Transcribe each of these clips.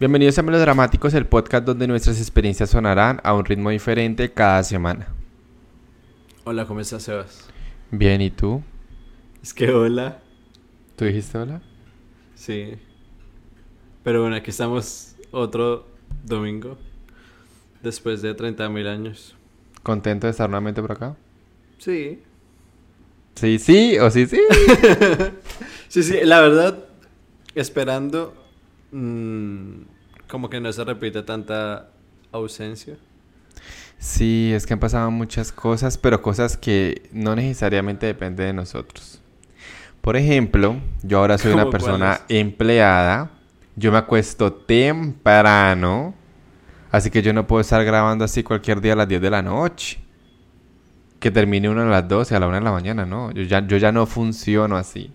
Bienvenidos a Melodramáticos, el podcast donde nuestras experiencias sonarán a un ritmo diferente cada semana. Hola, ¿cómo estás, Sebas? Bien, ¿y tú? Es que hola. ¿Tú dijiste hola? Sí. Pero bueno, aquí estamos otro domingo. Después de 30.000 años. ¿Contento de estar nuevamente por acá? Sí. Sí, sí, o sí, sí. sí, sí, la verdad, esperando mm, como que no se repite tanta ausencia. Sí, es que han pasado muchas cosas, pero cosas que no necesariamente dependen de nosotros. Por ejemplo, yo ahora soy una ¿Cómo persona empleada. Yo me acuesto temprano. Así que yo no puedo estar grabando así cualquier día a las 10 de la noche. Que termine uno a las 12, a la 1 de la mañana, no. Yo ya, yo ya no funciono así.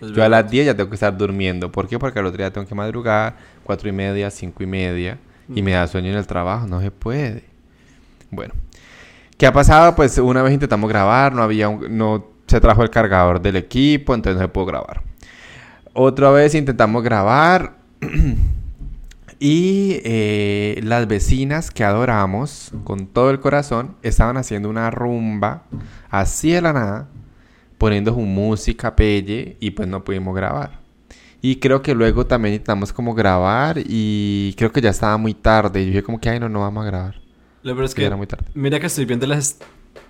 Es Yo a las 10 ya tengo que estar durmiendo. ¿Por qué? Porque al otro día tengo que madrugar, 4 y media, 5 y media. Y me da sueño en el trabajo. No se puede. Bueno. ¿Qué ha pasado? Pues una vez intentamos grabar, no había un- no se trajo el cargador del equipo, entonces no se pudo grabar. Otra vez intentamos grabar y eh, las vecinas que adoramos con todo el corazón estaban haciendo una rumba así de la nada, poniendo su música pelle y pues no pudimos grabar. Y creo que luego también intentamos como grabar y creo que ya estaba muy tarde. Y yo dije como que, ay, no, no vamos a grabar. Lo peor es Que que, era muy tarde. mira que estoy viendo las est-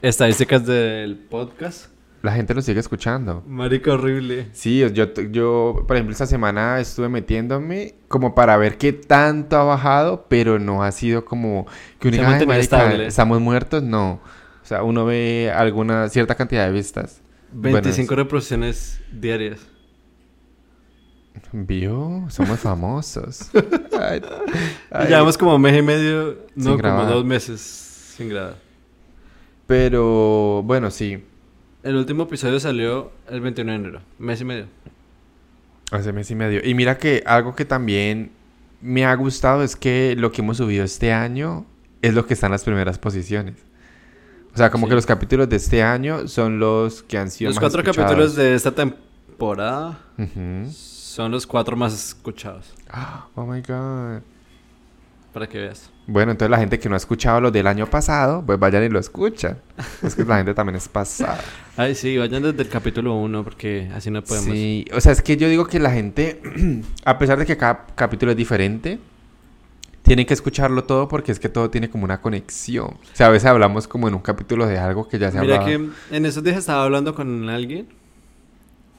estadísticas del podcast. La gente lo sigue escuchando. Marica horrible. Sí, yo, yo, por ejemplo, esta semana estuve metiéndome como para ver qué tanto ha bajado, pero no ha sido como que uno Se diga, ha "Ay, mantenido marica, estable". estamos muertos, no. O sea, uno ve alguna cierta cantidad de vistas. Bueno, 25 reproducciones diarias. ¿Vio? Somos famosos. Ay, ay. Llevamos como mes y medio, Sin no, como grabar. dos meses sin grabar. Pero, bueno, sí. El último episodio salió el 21 de enero, mes y medio. Hace mes y medio. Y mira que algo que también me ha gustado es que lo que hemos subido este año es lo que está en las primeras posiciones. O sea, como Sí. que los capítulos de este año son los que han sido Los más cuatro escuchados. capítulos de esta temporada son los cuatro más escuchados, Oh my god. para que veas. Bueno, entonces la gente que no ha escuchado los del año pasado, pues vayan y lo escuchan. Es que la gente también es pasada. Ay, sí, vayan desde el capítulo 1 porque así no podemos. Sí, o sea, es que yo digo que la gente, a pesar de que cada capítulo es diferente, tienen que escucharlo todo porque es que todo tiene como una conexión. O sea, a veces hablamos como en un capítulo de algo que ya se Mira hablaba. que en esos días estaba hablando con alguien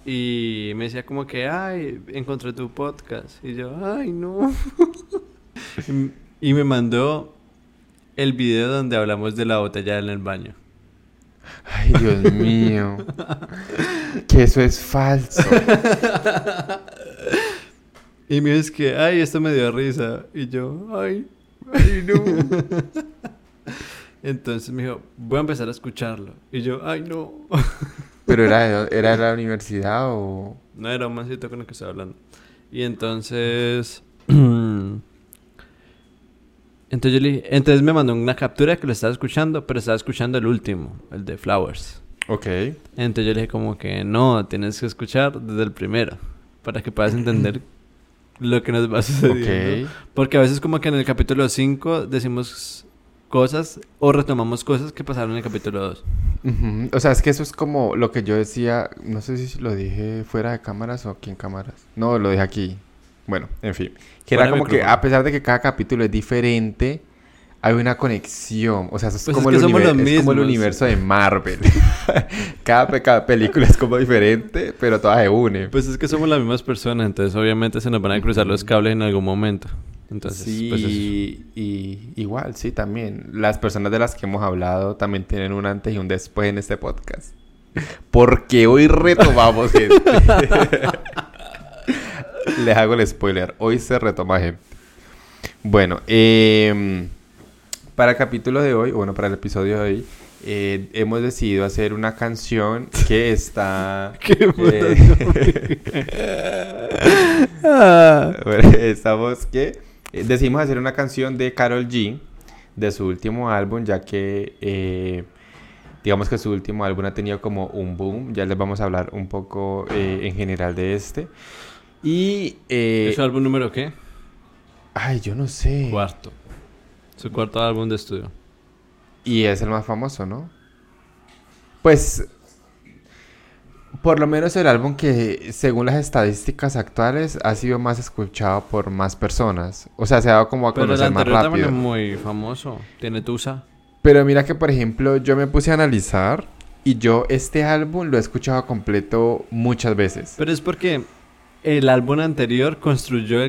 y me decía como que, ay, encontré tu podcast. Y yo, ay, no. y me mandó el video donde hablamos de la botella en el baño. Ay, Dios mío. que eso es falso. Y me dice que, ay, esto me dio risa. Y yo, ay, ay, no. Entonces me dijo, voy a empezar a escucharlo. Y yo, ay, no. Pero era era de la universidad o... No era un mancito con el que estaba hablando. Y entonces. entonces yo le dije- Entonces me mandó una captura que lo estaba escuchando, pero estaba escuchando el último, el de Flowers. Ok. Entonces yo le dije como que no, tienes que escuchar desde el primero. Para que puedas entender lo que nos va sucediendo. Ok. Porque a veces como que en el capítulo 5 decimos cosas o retomamos cosas que pasaron en el capítulo 2. Ujú. O sea, es que eso es como lo que yo decía, no sé si lo dije fuera de cámaras o aquí en cámaras. No, lo dije aquí. Bueno, en fin. Que Fuera era como que a pesar de que cada capítulo es diferente, hay una conexión. O sea, eso es, Pues como, es el que somos univer- los es como el universo de Marvel. cada, pe- cada película es como diferente, pero todas se unen. Pues es que somos las mismas personas, entonces obviamente se nos van a cruzar los cables en algún momento. Entonces, sí, pues y igual, sí, también. Las personas de las que hemos hablado también tienen un antes y un después en este podcast. Porque hoy retomamos, gente. Les hago el spoiler. Hoy se retoma, gente. Bueno, em, para el capítulo de hoy, bueno, para el episodio de hoy, eh, hemos decidido hacer una canción que está... Qué eh, Bueno, estamos que eh, decidimos hacer una canción de Carol G de su último álbum, ya que eh, digamos que su último álbum ha tenido como un boom. Ya les vamos a hablar un poco eh, en general de este. Y eh, ¿Es su álbum número qué? Ay, yo no sé. Cuarto. Su cuarto álbum de estudio. Y es el más famoso, ¿no? Pues, por lo menos el álbum que, según las estadísticas actuales, ha sido más escuchado por más personas. O sea, se ha dado como a Pero el conocer más anterior también es rápido. muy famoso. Tiene Tusa. Pero mira que, por ejemplo, yo me puse a analizar y yo este álbum lo he escuchado completo muchas veces. Pero es porque el álbum anterior construyó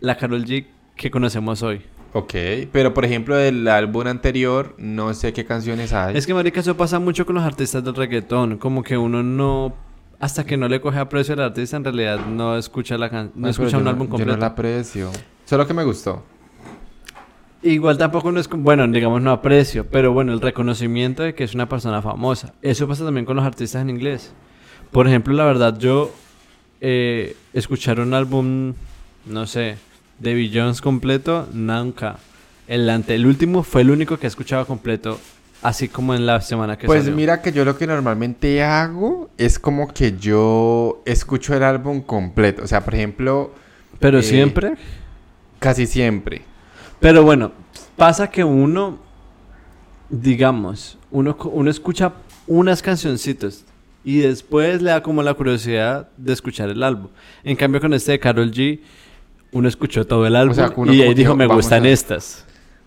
la Carol G que conocemos hoy. Ok, pero por ejemplo, del álbum anterior, no sé qué canciones hay. Es que, marica, eso pasa mucho con los artistas del reggaetón. Como que uno no... Hasta que no le coge aprecio al artista, en realidad no escucha la can- no Ay, escucha yo un álbum Yo completo. no la aprecio. Solo que me gustó. Igual tampoco no es... Bueno, digamos no aprecio. Pero bueno, el reconocimiento de que es una persona famosa. Eso pasa también con los artistas en inglés. Por ejemplo, la verdad, yo... Eh, escuchar un álbum... No sé... De Jones completo, nunca. El, ante, el último fue el único que he escuchado completo. Así como en la semana que Pues salió. mira que yo lo que normalmente hago es como que yo escucho el álbum completo. O sea, por ejemplo, Pero eh, siempre... casi siempre. Pero bueno, pasa que uno, digamos, uno, uno escucha unas cancioncitas y después le da como la curiosidad de escuchar el álbum. En cambio con este de Carol G, uno escuchó todo el álbum sea, y ahí dijo, me gustan a- estas.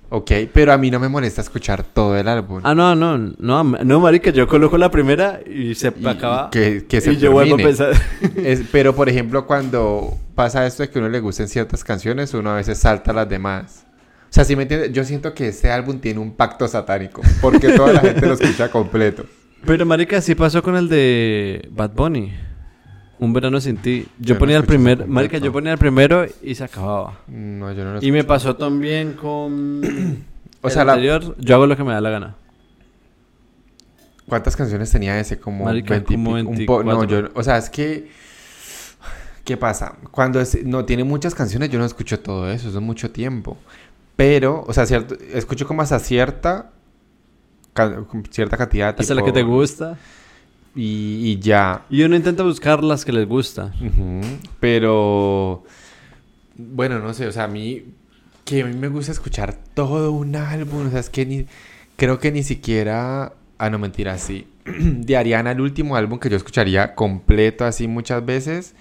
Ok, pero a mí no me molesta escuchar todo el álbum. Ah, no, no, no, no, marica, yo coloco la primera y se Y- acaba. que, que se y yo vuelvo a pensar. Es- pero por ejemplo, cuando pasa esto de que a uno le gusten ciertas canciones, uno a veces salta las demás. O sea, si me entiendes, yo siento que este álbum tiene un pacto satánico, porque toda la gente lo escucha completo. Pero marica, sí pasó con el de Bad Bunny. Un verano sin ti. Yo, Yo no ponía el primer, marica, yo ponía el primero y se acababa. No, yo no lo Y me pasó también con. O sea, la- anterior, yo hago lo que me da la gana. ¿Cuántas canciones tenía ese? Como Marica, 20 y como pico, un po- No, 24. yo, o sea, es que ¿qué pasa? Cuando es- no tiene muchas canciones, yo no escucho todo eso, eso es mucho tiempo. Pero, o sea, cierto, escucho como hasta cierta cierta cantidad Hasta la tipo- que te gusta. Y, y ya. Y uno intenta buscar las que les gusta. Pero bueno, no sé, o sea, a mí que a mí me gusta escuchar todo un álbum, o sea, es que ni creo que ni siquiera ah no mentira, sí. De Ariana el último álbum que yo escucharía completo así muchas veces,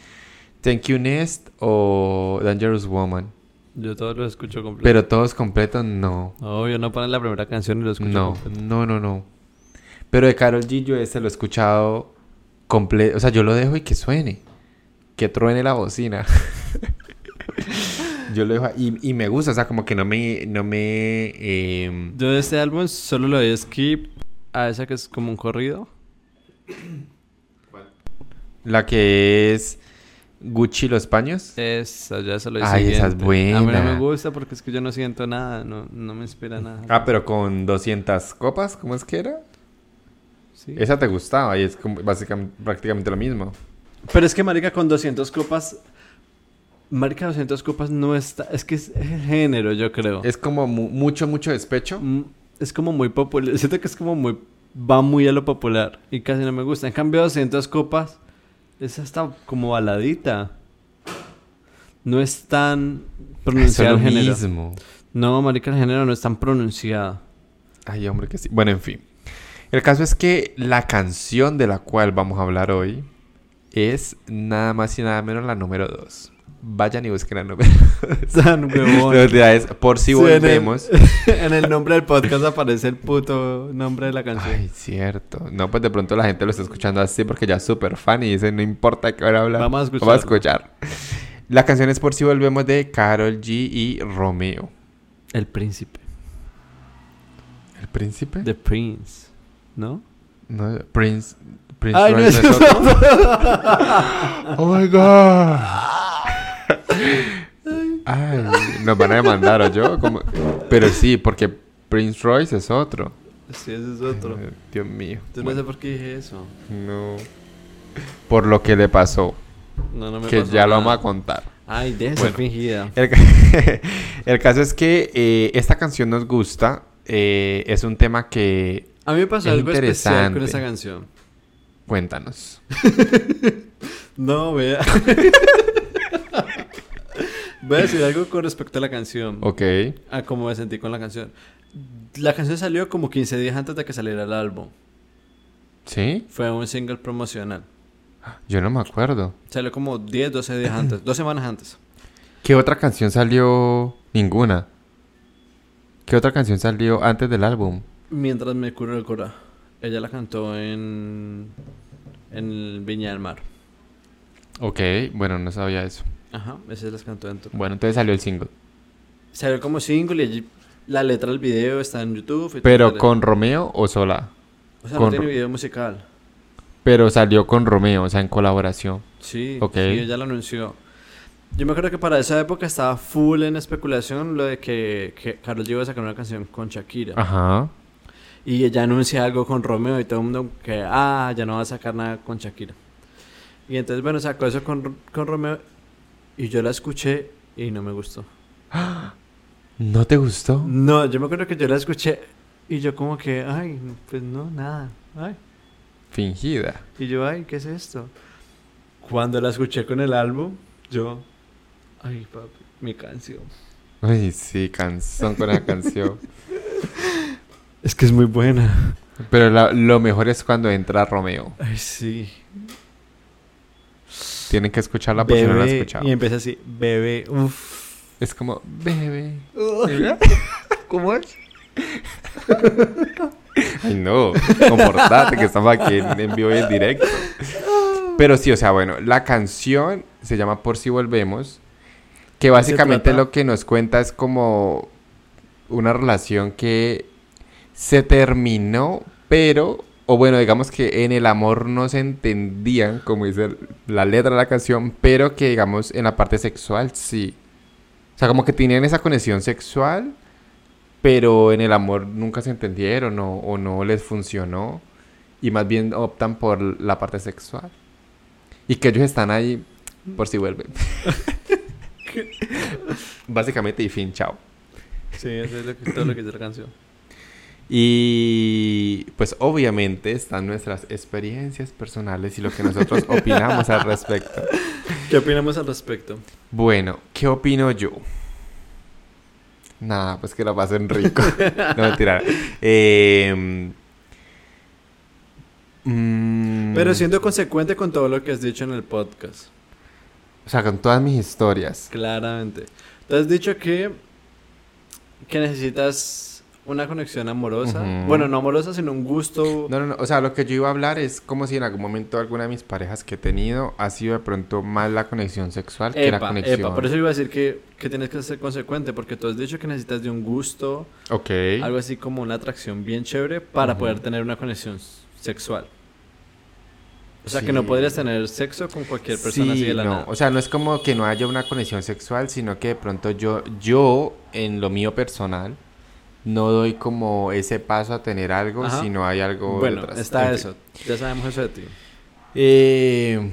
Thank You Next o Dangerous Woman. Yo todos los escucho completo. Pero todos completos no. Obvio, no ponen la primera canción y lo escucho No, completo. no, no, no. Pero de Karol G yo ese lo he escuchado completo, o sea, yo lo dejo y que suene, que truene la bocina. yo lo dejo y, y me gusta, o sea, como que no me, no me, em, Yo de este álbum solo le doy skip a esa que es como un corrido. la que es Gucci los paños. Esa, ya se lo doy Ay, esa es siguiente. A mí no buena. me gusta porque es que yo no siento nada, no, no me inspira nada. Ah, pero con 200 copas, ¿cómo es que era? Sí. Esa te gustaba y es como básicamente prácticamente lo mismo. Pero es que, marica, con 200 copas... Marica, 200 copas no está... Es que es el género, yo creo. Es como mu- mucho, mucho despecho. Mm, Es como muy popular. Siento que es como muy... Va muy a lo popular. Y casi no me gusta. En cambio, 200 copas... Es hasta como baladita. No es tan Eso es pronunciado lo el género. mismo. No, marica, el género no es tan pronunciado. Ay, hombre, que sí. Bueno, en fin. El caso es que la canción de la cual vamos a hablar hoy es nada más y nada menos la número 2. Vayan y busquen la número Tan huevón. La verdad es, por si Sí, en el- volvemos. en el nombre del podcast aparece el puto nombre de la canción. Ay, cierto. No, pues de pronto la gente lo está escuchando así porque ya es súper fan y dice, no importa qué van a hablar. Vamos a Vamos a escuchar. La canción es por si volvemos de Carol G y Romeo. El príncipe. ¿El príncipe? The Prince. ¿No? No, Prince. Prince Ay, no Royce otro. Oh my god. Ay, nos van a demandar o yo. Pero sí, porque Prince Royce es otro. Sí, ese es otro. Eh, Dios mío. No Bueno, sé por qué dije eso. no. Por lo que le pasó, No, no me que pasó ya lo vamos a contar. Ay, de Bueno. fingida. El caso es que eh, esta canción nos gusta. eh, es un tema que. A mí me pasó Es algo especial con esa canción. Cuéntanos. No, vea. Voy a decir algo con respecto a la canción. Ok. A cómo me sentí con la canción. La canción salió como 15 días antes de que saliera el álbum. ¿Sí? Fue un single promocional. Yo no me acuerdo. Salió como 10, 12 días antes. Dos semanas antes. ¿Qué otra canción salió? Ninguna. ¿Qué otra canción salió antes del álbum? Mientras me curo el cora. Ella la cantó en. En Viña del Mar. Ok, bueno, no sabía eso. Ajá, esa las cantó en tu- Bueno, entonces salió el single. Salió como single y allí la letra del video está en YouTube. y ¿Pero con Romeo o sola? O sea, con no tiene video musical. Pero salió con Romeo, o sea, en colaboración. Sí, Ok. sí, ella lo anunció. Yo me acuerdo que para esa época estaba full en especulación lo de que, que G iba a sacar una canción con Shakira. Ajá. Y ella anuncia algo con Romeo y todo el mundo que, ah, ya no va a sacar nada con Shakira. Y entonces, bueno, sacó eso con, con Romeo y yo la escuché y no me gustó. ¿No te gustó? No, yo me acuerdo que yo la escuché y yo como que, ay, pues no, nada, ay. Fingida. Y yo, ay, ¿qué es esto? Cuando la escuché con el álbum, yo, ay, papi, mi canción. Ay, sí, canción con la canción. Es que es muy buena. Pero la- lo mejor es cuando entra Romeo. Ay, sí. Tienen que escucharla por si no la han escuchado. Y empieza así, bebé, uff. Es como, bebé. ¿Cómo es? Ay, no. Comportate que estamos aquí en, en vivo y en directo. Pero sí, o sea, bueno, la canción se llama Por si volvemos. Que básicamente lo que nos cuenta es como una relación que se terminó, pero, o bueno, digamos que en el amor no se entendían, como dice la letra de la canción, pero que digamos en la parte sexual sí. O sea, como que tenían esa conexión sexual, pero en el amor nunca se entendieron o, o no les funcionó. Y más bien optan por la parte sexual. Y que ellos están ahí por si vuelven. Básicamente y fin, chao. Sí, eso es lo que, todo lo que dice la canción. Y pues obviamente están nuestras experiencias personales y lo que nosotros opinamos al respecto. ¿Qué opinamos al respecto? Bueno, ¿qué opino yo? Nada, pues que la pasen rico. no mentira. Eh, mm, Pero siendo consecuente con todo lo que has dicho en el podcast. O sea, con todas mis historias. Claramente. Tú has dicho que, que necesitas una conexión amorosa. Bueno, no amorosa, sino un gusto. No, no, no. O sea, lo que yo iba a hablar es como si en algún momento alguna de mis parejas que he tenido ha sido de pronto más la conexión sexual que la conexión. epa, por eso iba a decir que, que tienes que ser consecuente, porque tú has dicho que necesitas de un gusto, Ok. algo así como una atracción bien chévere para poder tener una conexión sexual. O sea, que no podrías tener sexo con cualquier persona así Sí, de la no. nada. O sea, no es como que no haya una conexión sexual, sino que de pronto yo, yo, en lo mío personal, no doy como ese paso a tener algo Ajá. si no hay algo bueno, detrás. está En eso. Ya sabemos eso de ti. Eh,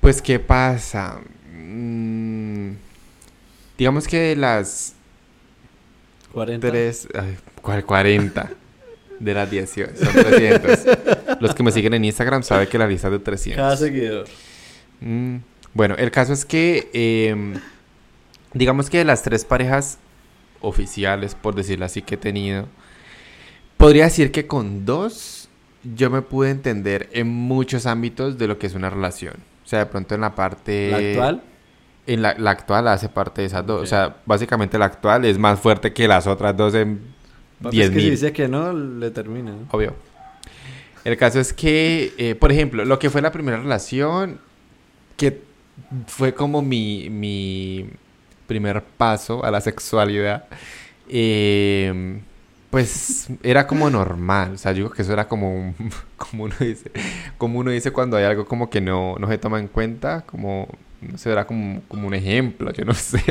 pues, ¿qué pasa? Mm, digamos que de las 40. tres... ay, ¿Cuál 40? De las 18. Son 300. Los que me siguen en Instagram saben que la lista es de 300. Cada seguidor. Mm, Bueno, el caso es que, em, digamos que de las tres parejas oficiales, por decirlo así, que he tenido, podría decir que con dos yo me pude entender en muchos ámbitos de lo que es una relación. O sea, de pronto en la parte... ¿La actual? En la, la actual hace parte de esas dos. O sea, básicamente la actual es más fuerte que las otras dos en Papi, es que 10.000. si dice que no, le termina. Obvio. El caso es que, eh, por ejemplo, lo que fue la primera relación, que fue como mi, mi primer paso a la sexualidad, eh, pues era como normal. O sea, yo digo que eso era como, un- como uno dice, como uno dice cuando hay algo como que no, no se toma en cuenta, como, no sé, era como, como un ejemplo, yo no sé.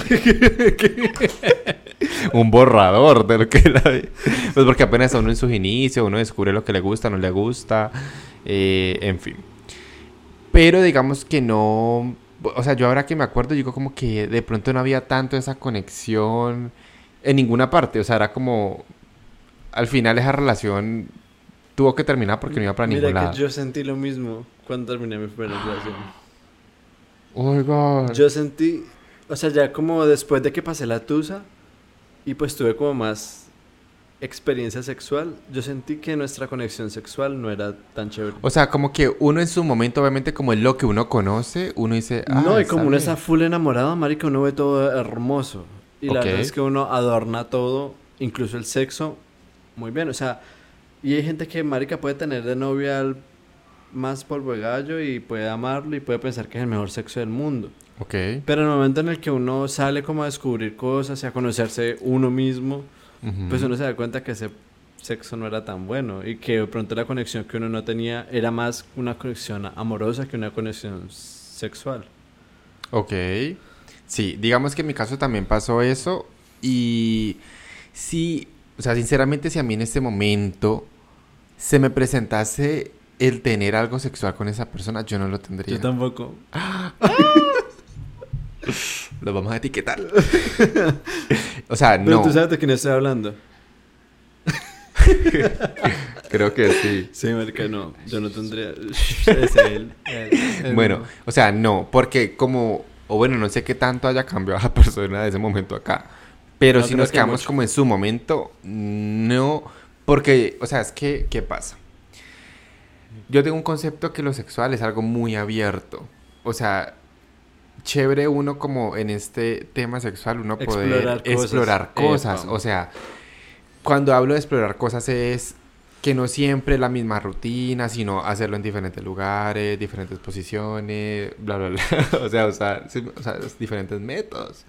un borrador de lo que era. Pues porque apenas uno en sus inicios, uno descubre lo que le gusta, no le gusta, eh, en fin. Pero digamos que no, o sea, yo ahora que me acuerdo, digo como que de pronto no había tanto esa conexión en ninguna parte, o sea, era como, al final esa relación tuvo que terminar porque no iba para Mira ningún que lado. yo sentí lo mismo cuando terminé mi primera relación. Oiga. Yo sentí O sea, ya como después de que pasé la tusa y pues tuve como más experiencia sexual, yo sentí que nuestra conexión sexual no era tan chévere. O sea, como que uno en su momento, obviamente, como es lo que uno conoce, uno dice. Ah, no, y como uno bien". está full enamorado, marica, uno ve todo hermoso. Y la verdad es que uno adorna todo, incluso el sexo, muy bien. O sea, y hay gente que, marica, puede tener de novia al más polvo de gallo y puede amarlo y puede pensar que es el mejor sexo del mundo. Ok. Pero en el momento en el que uno sale como a descubrir cosas y a conocerse uno mismo, Pues uno se da cuenta que ese sexo no era tan bueno y que de pronto la conexión que uno no tenía era más una conexión amorosa que una conexión sexual. Ok. Sí, digamos que en mi caso también pasó eso. Y sí, o sea, sinceramente, si a mí en este momento se me presentase el tener algo sexual con esa persona, yo no lo tendría. Yo tampoco. Lo vamos a etiquetar. o sea, Pero no. tú sabes de quién estoy hablando. Creo que sí. Sí, marica, no. Yo no tendría... es él. él, él Bueno, no. o sea, no, porque como, o bueno, no sé qué tanto haya cambiado la persona de ese momento acá, pero No, si nos que quedamos mucho. como en su momento, no, porque, o sea, es que, ¿qué pasa? Yo tengo un concepto que lo sexual es algo muy abierto, o sea, chévere uno como en este tema sexual, uno poder Explorar cosas. explorar cosas, Epa. o sea, cuando hablo de explorar cosas es que no siempre la misma rutina, sino hacerlo en diferentes lugares, diferentes posiciones, bla, bla, bla. o sea, usar o sea, diferentes métodos.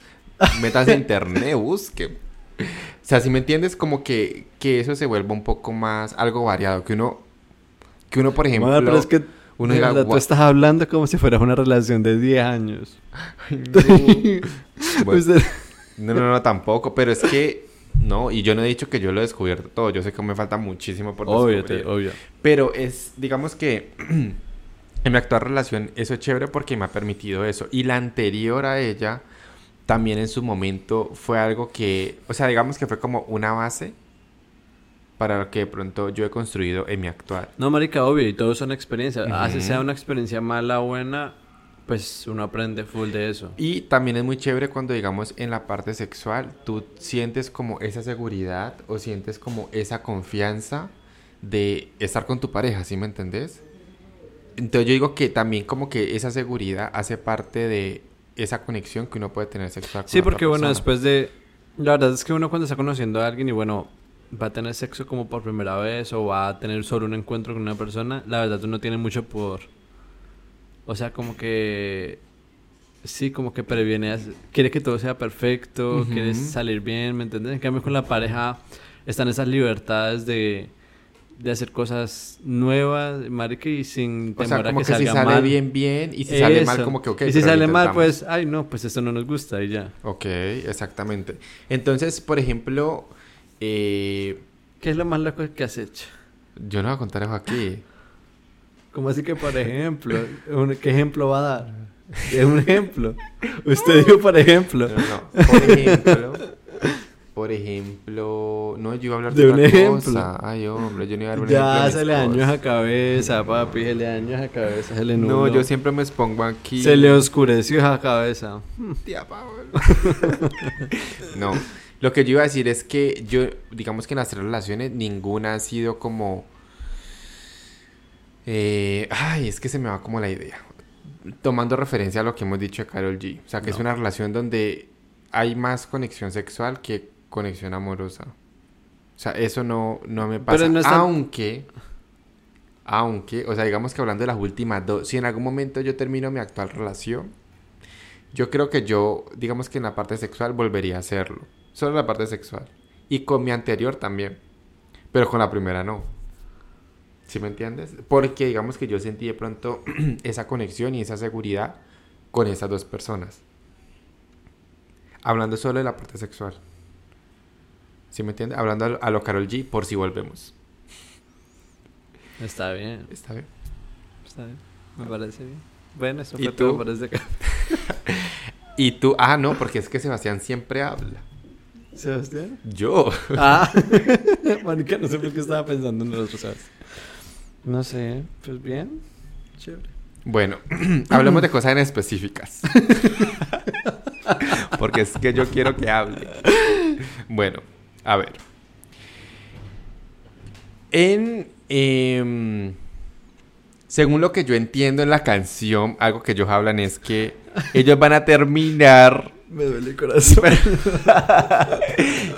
Metas de internet, busque. O sea, si me entiendes, como que, que eso se vuelva un poco más, algo variado, que uno, que uno, por ejemplo, Madre, pero es que uno diga, tú "Gua- estás hablando como si fueras una relación de 10 años. Bueno, Usted- No, no, no, tampoco, pero es que, no, y yo no he dicho que yo lo he descubierto todo, yo sé que me falta muchísimo por Obvio, descubrir. te- obvio. Pero es, digamos que en mi actual relación eso es chévere porque me ha permitido eso. Y la anterior a ella también en su momento fue algo que, o sea, digamos que fue como una base para lo que de pronto yo he construido en mi actual. No, marica, obvio, y todo son experiencias. Así Ujú. sea una experiencia mala o buena, pues uno aprende full de eso. Y también es muy chévere cuando, digamos, en la parte sexual, tú sientes como esa seguridad o sientes como esa confianza de estar con tu pareja, ¿sí me entendés? Entonces yo digo que también como que esa seguridad hace parte de esa conexión que uno puede tener sexual con Sí, otra porque bueno, después de... La verdad es que uno cuando está conociendo a alguien y bueno, va a tener sexo como por primera vez o va a tener solo un encuentro con una persona, la verdad uno tiene mucho pudor. O sea, como que... Sí, como que previene... a- Quiere que todo sea perfecto, Ujú. quiere salir bien, ¿me entiendes? En cambio con la pareja están esas libertades de... De hacer cosas nuevas, marica, y sin O temor sea, a como que, que, si salga sale mal. bien, bien, y si sale mal, Eso. como que, ok, Y si sale mal, pues, ay, no, pues esto no nos gusta y ya. Ok, exactamente. Entonces, por ejemplo, eh, ¿Qué es lo más loco que has hecho? yo no voy a contar eso aquí. ¿Cómo así que, por ejemplo? ¿Qué ejemplo va a dar? Es un ejemplo. Usted dijo, por ejemplo. No, no. Por ejemplo, por ejemplo, no, yo iba a hablar de, De un otra ejemplo. cosa. Ay, hombre, yo no iba a dar un ejemplo Ya se le dañó esa cabeza, papi. Se le dañó esa cabeza. Se le No, yo siempre me expongo aquí. Se le oscureció esa cabeza. Tía Paola. no, lo que yo iba a decir es que yo, digamos que en las tres relaciones, ninguna ha sido como. eh, ay, es que se me va como la idea. Tomando referencia a lo que hemos dicho de Carol G. O sea, que es una relación donde hay más conexión sexual que conexión amorosa. O sea, eso no, no me pasa. Pero no es tan- Aunque. Aunque, o sea, digamos que hablando de las últimas dos, si en algún momento yo termino mi actual relación, yo creo que yo, digamos que en la parte sexual volvería a hacerlo. Solo la parte sexual. Y con mi anterior también. Pero con la primera no. ¿Sí me entiendes? Porque digamos que yo sentí de pronto esa conexión y esa seguridad con esas dos personas. Hablando solo de la parte sexual. ¿Sí me entiendes? Hablando a lo, Karol G por si volvemos. Está bien. ¿Está bien? Está bien. Me parece bien. Bueno, eso ¿Y fue todo por este Y tú, ah, no, porque es que Sebastián siempre habla. ¿Sebastián? Yo. Ah, Mónica, no sé por qué estaba pensando en nosotros, ¿sabes? No sé, pues bien, chévere. Bueno, hablemos de cosas en específicas. Porque es que yo quiero que hable. Bueno, a ver. En. em, según lo que yo entiendo en la canción, algo que ellos hablan es que ellos van a terminar. Me duele el corazón.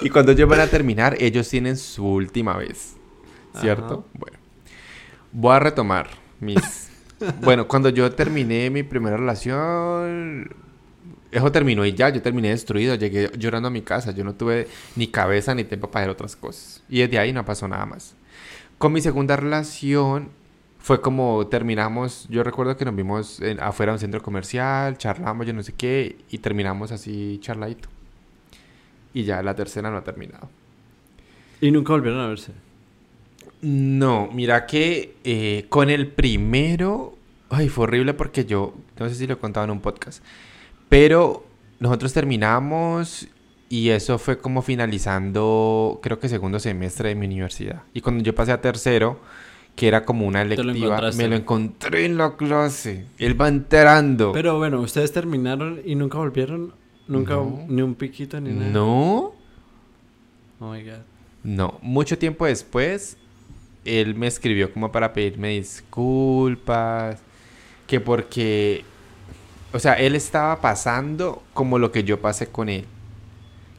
y cuando ellos van a terminar, ellos tienen su última vez. ¿Cierto? Ajá. Bueno. Voy a retomar mis. bueno, cuando yo terminé mi primera relación. Eso terminó y ya, yo terminé destruido. Llegué llorando a mi casa. Yo no tuve ni cabeza ni tiempo para hacer otras cosas. Y desde ahí no pasó nada más. Con mi segunda relación fue como terminamos. Yo recuerdo que nos vimos en- afuera de un centro comercial, charlamos, yo no sé qué, y terminamos así charladito. Y ya la tercera no ha terminado. Y nunca volvieron a verse. No, mira que eh, con el primero, ay, fue horrible porque yo, no sé si lo he contado en un podcast, pero nosotros terminamos y eso fue como finalizando, creo que segundo semestre de mi universidad. Y cuando yo pasé a tercero, que era como una lo encontraste. me lo encontré en la clase. Él va enterando. Pero bueno, ustedes terminaron y nunca volvieron. Nunca No. ni un piquito ni nada. no, Oh my god. No, mucho tiempo después, él me escribió como para pedirme disculpas, que porque, o sea, él estaba pasando como lo que yo pasé con él,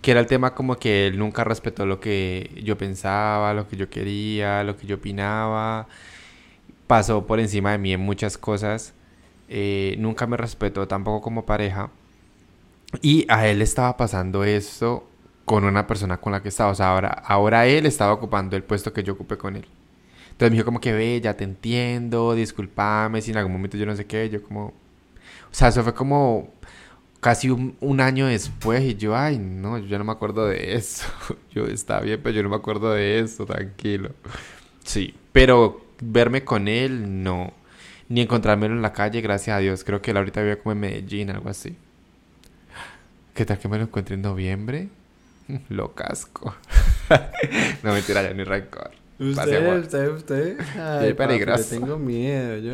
que era el tema como que él nunca respetó lo que yo pensaba, lo que yo quería, lo que yo opinaba, pasó por encima de mí en muchas cosas, eh, nunca me respetó tampoco como pareja, y a él estaba pasando esto con una persona con la que estaba. O sea, ahora, ahora él estaba ocupando el puesto que yo ocupé con él. Entonces me dijo como que ve, ya te entiendo, discúlpame si en algún momento yo no sé qué. Yo como... O sea, eso fue como casi un, un año después y yo, ay, no, yo ya no me acuerdo de eso. Yo estaba bien, pero yo no me acuerdo de eso, tranquilo. Sí, pero verme con él, no. Ni encontrármelo en la calle, gracias a Dios. Creo que él ahorita vive como en Medellín, algo así. ¿Qué tal que me lo encuentre en noviembre? Lo casco. no mentira, ya ni rencor. Usted, usted, usted. Qué Ay, papi, le tengo miedo, yo.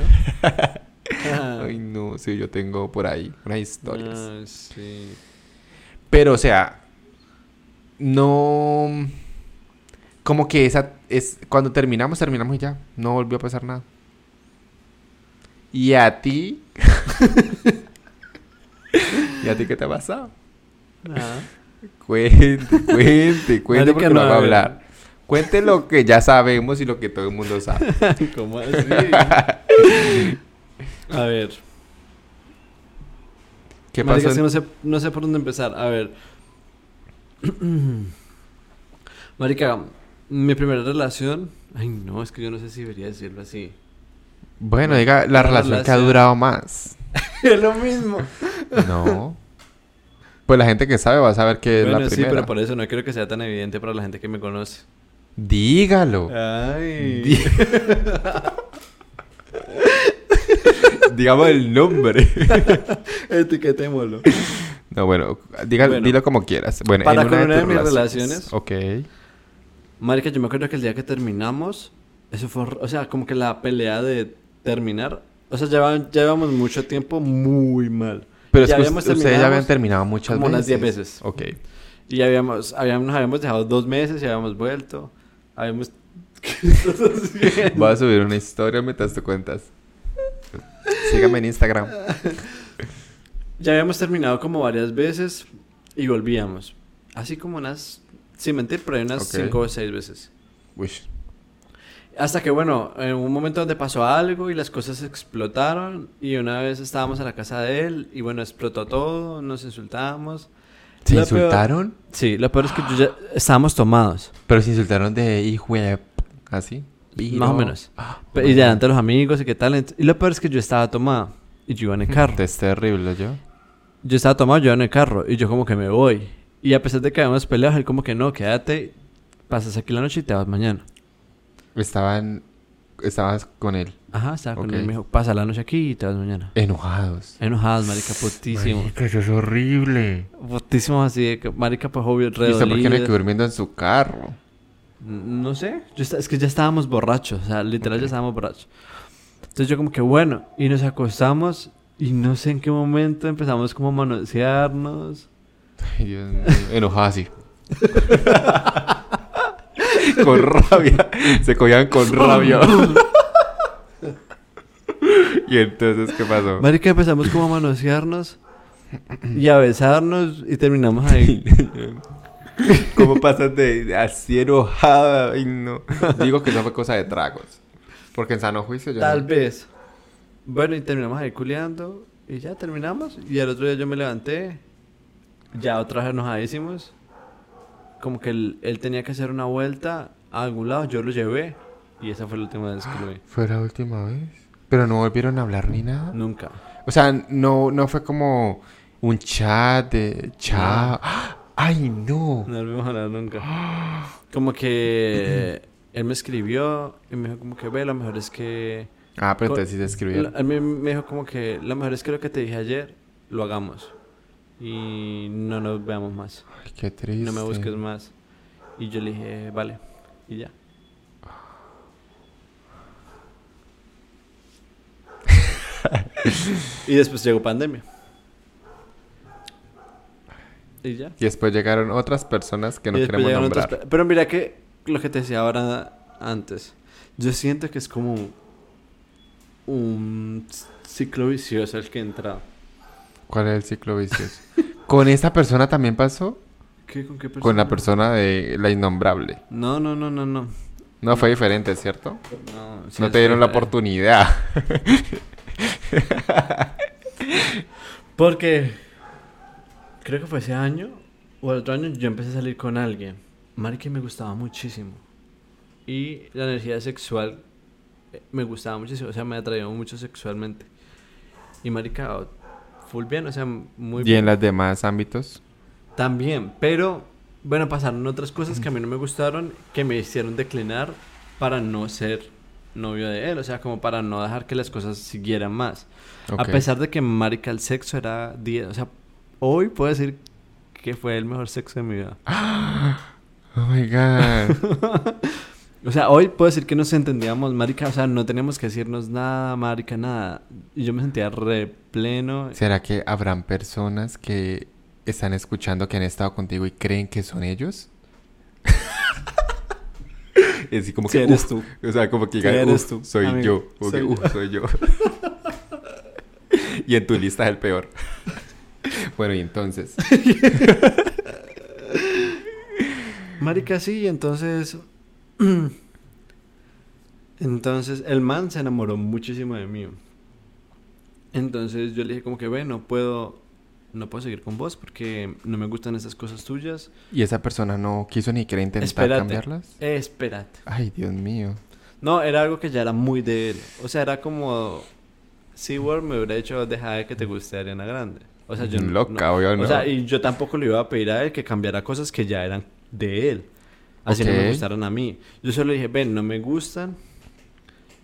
Ay, no, sí, yo tengo por ahí unas historias. Ay, sí. Pero, o sea, no. Como que esa es. Cuando terminamos, terminamos y ya. No volvió a pasar nada. ¿Y a ti? ¿Y a ti qué te ha pasado? Ajá. Cuente, cuente, cuente Marica, porque no, no va a hablar. Cuente lo que ya sabemos y lo que todo el mundo sabe. ¿Cómo así? A ver. ¿Qué Marica, que en- no sé, no sé por dónde empezar. A ver. Marica, mi primera relación. Ay, no, es que yo no sé si debería decirlo así. Bueno, diga la La relación que ha durado más. es lo mismo. No. Pues la gente que sabe va a saber que es Bueno, la sí, primera. pero por eso no quiero que sea tan evidente para la gente que me conoce. Dígalo. Ay. Di- Digamos el nombre. Etiquetémoslo. No, bueno, diga, Bueno. dilo como quieras. Bueno, Para en una con una de tus mis relaciones. Ok. Marica, yo me acuerdo que el día que terminamos, eso fue, o sea, como que la pelea de terminar, o sea, llevaban- llevamos mucho tiempo muy mal. Pero es Ya que habíamos ustedes ya habían terminado muchas como unas veces. 10 veces. Ok. Y habíamos, habíamos, nos habíamos dejado dos meses y habíamos vuelto. Habíamos... ¿Qué estás haciendo? Voy a subir una historia mientras tú cuentas. Sígame en Instagram. Ya habíamos terminado como varias veces y volvíamos. Así como unas, sin mentir, pero unas. 5 o 6 veces. Hasta que, bueno, en un momento donde pasó algo y las cosas explotaron y una vez estábamos a la casa de él y bueno, explotó todo, nos insultábamos. ¿Se Lo peor- insultaron? Sí, lo peor es que yo ya estábamos tomados, Pero se insultaron de hijo de... p- Más o menos. Ah, Y delante de los amigos y qué tal. Y lo peor es que yo estaba tomado y yo iba en el carro. Es terrible, yo. Yo estaba tomado, yo iba en el carro y yo como que me voy. Y a pesar de que habíamos peleado, él como que no, quédate, pasas aquí la noche y te vas mañana. Estaban... Estabas con él. Ajá, estaba con él, me dijo, pasa la noche aquí y te vas mañana. Enojados. Enojados, marica, putísimo. Marica, eso es horrible. Putísimo así de que, marica, pues obvio, ¿Y usted por qué no redolido. quedó durmiendo en su carro? No sé, yo es que ya estábamos borrachos, o sea, literal ya estábamos borrachos. Entonces yo como que bueno, y nos acostamos Y no sé en qué momento empezamos como a manosearnos. Ay, Dios mío. Enojado así. con rabia. Se cogían con rabia. y entonces, ¿qué pasó? Marica, empezamos como a manosearnos y a besarnos y terminamos ahí. ¿Cómo pasas de así enojada? Ay, no. Digo que eso fue cosa de tragos. Porque en sano juicio yo Tal no- vez. Bueno, y terminamos ahí culeando y ya terminamos. Y al otro día yo me levanté, ya otra vez enojadísimos. Como que él, él tenía que hacer una vuelta a algún lado, yo lo llevé. Y esa fue la última vez que lo vi. ¿Fue la última vez? Pero no volvieron a hablar ni nada. Nunca. O sea, no, no fue como un chat de chao. ¡Ay, no! No volvimos a hablar nunca. Como que él me escribió y me dijo como que ve, lo mejor es que... Ah, pero entonces sí te escribieron. A mí me dijo como que lo mejor es que lo que te dije ayer, lo hagamos. Y no nos veamos más. Ay, qué triste. No me busques más. Y yo le dije, vale. Y ya. y después llegó pandemia. Y ya. Y después llegaron otras personas que no queremos nombrar. otras Pero mira que lo que te decía ahora antes. Yo siento que es como un ciclo vicioso el que entra. ¿Cuál es el ciclo vicioso? ¿Con esa persona también pasó? ¿Qué? ¿Con qué persona? Con la persona de la innombrable. No, no, no, no, no. No fue diferente, ¿cierto? No, sí no te dieron la oportunidad. Porque creo que fue ese año o el otro año yo empecé a salir con alguien. Marica me gustaba muchísimo. Y la energía sexual eh, me gustaba muchísimo. O sea, me atraía mucho sexualmente. Y Marica, full bien, o sea, muy ¿Y en los demás ámbitos? También, pero bueno, pasaron otras cosas que a mí no me gustaron que me hicieron declinar para no ser novio de él, o sea, como para no dejar que las cosas siguieran más. Ok. A pesar de que marica el sexo era 10, o sea, hoy puedo decir que fue el mejor sexo de mi vida. Oh my god. O sea, hoy puedo decir que nos entendíamos, marica, o sea, no teníamos que decirnos nada, marica, nada. Y yo me sentía re pleno. ¿Será que habrán personas que están escuchando que han estado contigo y creen que son ellos? es así como que eres "Uf", tú. O sea, como que digan, eres "Uf, tú, soy amigo, yo. Que, soy "Uf, yo". soy yo. y en tu lista es el peor. bueno, y entonces. Marica, sí, entonces. entonces, el man se enamoró muchísimo de mí. Entonces yo le dije, como que, ve, no puedo. No puedo seguir con vos porque no me gustan esas cosas tuyas. ¿Y esa persona no quiso ni querer intentar Espérate. cambiarlas? Espérate. Ay, Dios mío. No, era algo que ya era muy de él. O sea, era como. SeaWorld me hubiera hecho dejar de que te guste Ariana Grande. O sea, yo no- Loca, no- obvio, no. O sea, y yo tampoco le iba a pedir a él que cambiara cosas que ya eran de él. Así no Ok. me gustaran a mí. Yo solo dije, ven, no me gustan.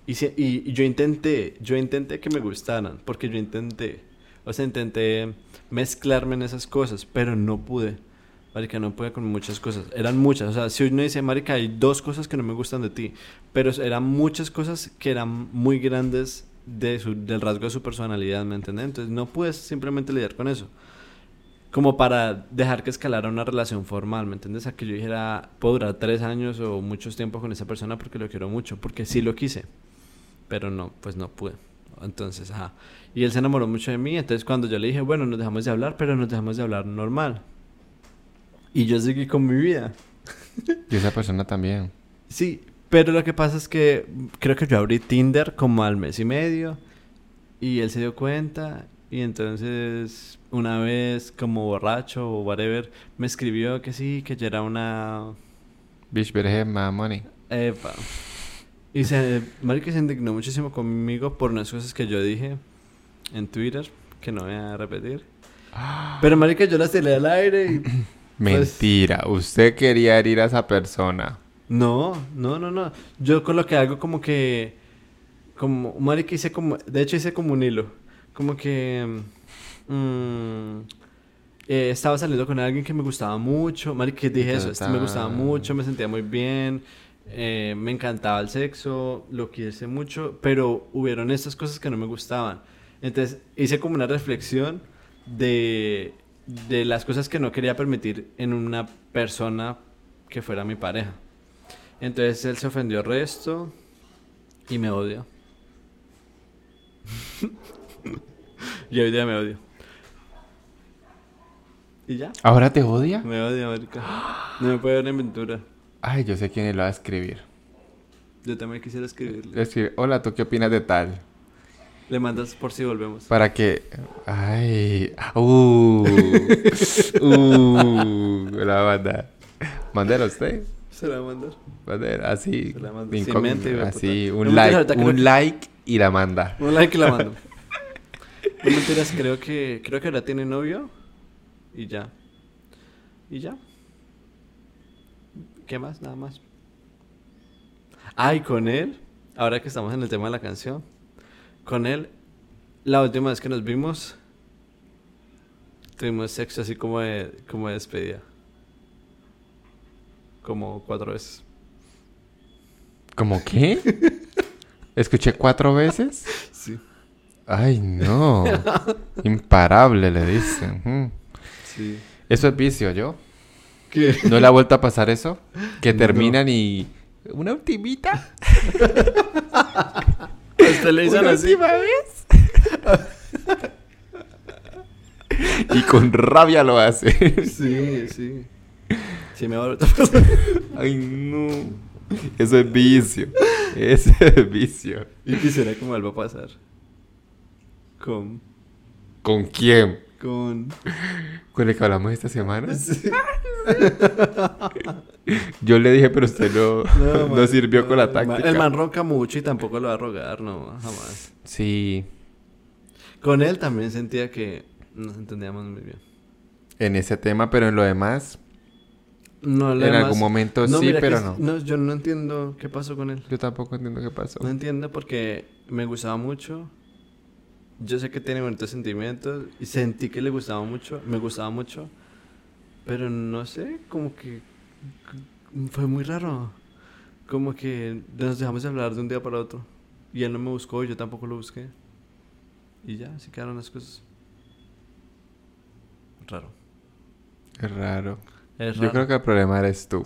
Y, si- y, y yo intenté, yo intenté que me gustaran, porque yo intenté. O sea, intenté mezclarme en esas cosas, pero no pude. Marica, no pude con muchas cosas. Eran muchas. O sea, si uno dice, Marica, hay dos cosas que no me gustan de ti. Pero eran muchas cosas que eran muy grandes de su, del rasgo de su personalidad, ¿me entiendes? Entonces no pude simplemente lidiar con eso. Como para dejar que escalara una relación formal, ¿me entiendes? A que yo dijera, puedo durar tres años o muchos tiempo con esa persona porque lo quiero mucho, porque sí lo quise. Pero no, pues no pude. Entonces, ajá. Y él se enamoró mucho de mí, entonces cuando yo le dije, bueno, nos dejamos de hablar, pero nos dejamos de hablar normal. Y yo seguí con mi vida. Y esa persona también. Sí, pero lo que pasa es que creo que yo abrí Tinder como al mes y medio y él se dio cuenta y entonces una vez como borracho o whatever me escribió que sí, que yo era una... Bitch, better my money. Epa. Y se, marica se indignó muchísimo conmigo por unas cosas que yo dije en Twitter, que no voy a repetir. Pero marica yo las tiré al aire y... Pues Mentira. Usted quería herir a esa persona. No, no, no, no. Yo con lo que hago como que... Como... Marica hice como... De hecho hice como un hilo. Como que... mm, eh, estaba saliendo con alguien que me gustaba mucho. Marica dije eso. este me gustaba mucho, me sentía muy bien. eh, me encantaba el sexo. Lo quise mucho. Pero hubieron estas cosas que no me gustaban. Entonces hice como una reflexión de, de las cosas que no quería permitir en una persona que fuera mi pareja. Entonces él se ofendió el resto y me odia. y hoy día me odio. ¿Y ya? ¿Ahora te odia? Me odia, marica. No me puede ver en aventura. Ay, yo sé quién lo va a escribir. Yo también quisiera escribirle. Le escribe, hola, ¿tú qué opinas de tal? Le mandas por si volvemos. Para que... Ay... Uh... uh... La banda. Mándelo usted. Se la va a mandar. Mándelo, así. Se la mando. de Sin mente, así, un No like, un que- like y la manda. Un like y la mando. No mentiras, creo que creo que ahora tiene novio y ya. Y ya. ¿Qué más? Nada más. Ay, con él, ahora que estamos en el tema de la canción, con él, la última vez que nos vimos, tuvimos sexo así como de, como de despedida. Como cuatro veces. ¿Cómo qué? ¿Escuché cuatro veces? Sí. Ay, no. Imparable, le dicen. Sí. Eso es vicio, ¿yo? ¿Qué? ¿No le ha vuelto a pasar eso? Que No. terminan y... ¿Una ultimita? ¿Usted le dicen ¿Una así? última vez? y con rabia lo hace. Sí, sí. Sí, me va a. Ay, no. Eso es vicio. Eso es vicio. Y quisiera que me vuelva a pasar. Con. ¿Con quién? Con. ¿Con el que hablamos esta semana? Yo le dije, pero usted no, no, man, sirvió con la táctica. El man ronca mucho y tampoco lo va a rogar, no, jamás. Sí, Con él también sentía que nos entendíamos muy bien. en ese tema, pero en lo demás, No, en demás- algún momento sí, mira pero no. No, yo no entiendo qué pasó con él. Yo tampoco entiendo qué pasó. No entiendo porque me gustaba mucho. Yo sé que tiene bonitos sentimientos y sentí que le gustaba mucho, me gustaba mucho, pero no sé, como que fue muy raro. Como que nos dejamos de hablar de un día para otro y él no me buscó y yo tampoco lo busqué. Y ya, así quedaron las cosas. Raro. Es raro. Es Yo creo que el problema eres tú.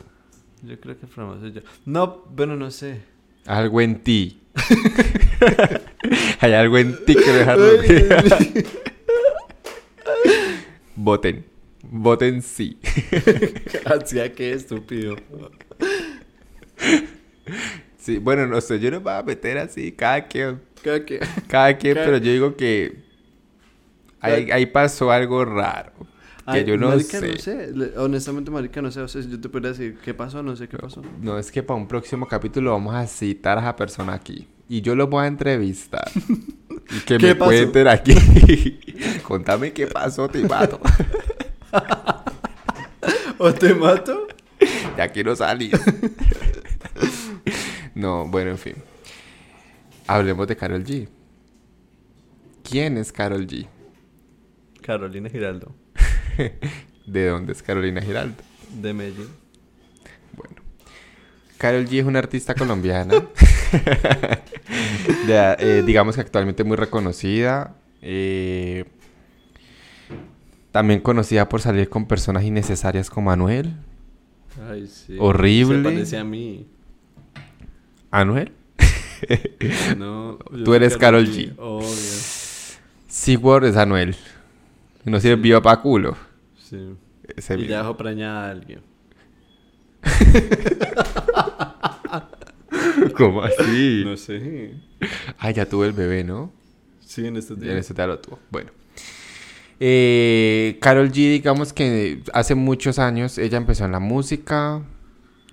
Yo creo que el problema soy yo. No, bueno, no sé. Algo en ti. Hay algo en ti que deja dormir. Voten. Voten sí. Hacía que estúpido. Sí, bueno, no sé, yo no me voy a meter así, cada quien, Cada que- cada quien, Cada- pero yo digo que ahí, ahí pasó algo raro. Que Ay, yo no marica, sé. no Honestamente, marica, no sé. O sea, yo te pudiera decir qué pasó, no sé qué pasó. No, es que para un próximo capítulo vamos a citar a esa persona aquí. Y yo lo voy a entrevistar. y que ¿Qué me pasó? cuenten aquí. Contame qué pasó, te mato. ¿O te mato? Ya quiero salir. no, bueno, en fin. Hablemos de Carol G. ¿Quién es Carol G? Carolina Giraldo, ¿De dónde es Carolina Giraldo? de Medellín. Bueno. Carol G es una artista colombiana. De, eh, digamos que actualmente muy reconocida. eh, también conocida por salir con personas innecesarias como Anuel. Ay, sí. Horrible. Se parece a mí. ¿Anuel? No. Tú eres Karol G. Obvio. SeaWorld es Anuel. No sirvió pa' culo. Sí. Ese y mismo. ya dejó preñada a alguien. ¿Cómo así? No sé. Ah, ya tuve el bebé, ¿no? Sí, en estos En días. ese te lo tuvo. Bueno. Eh, Carol G, digamos que hace muchos años ella empezó en la música.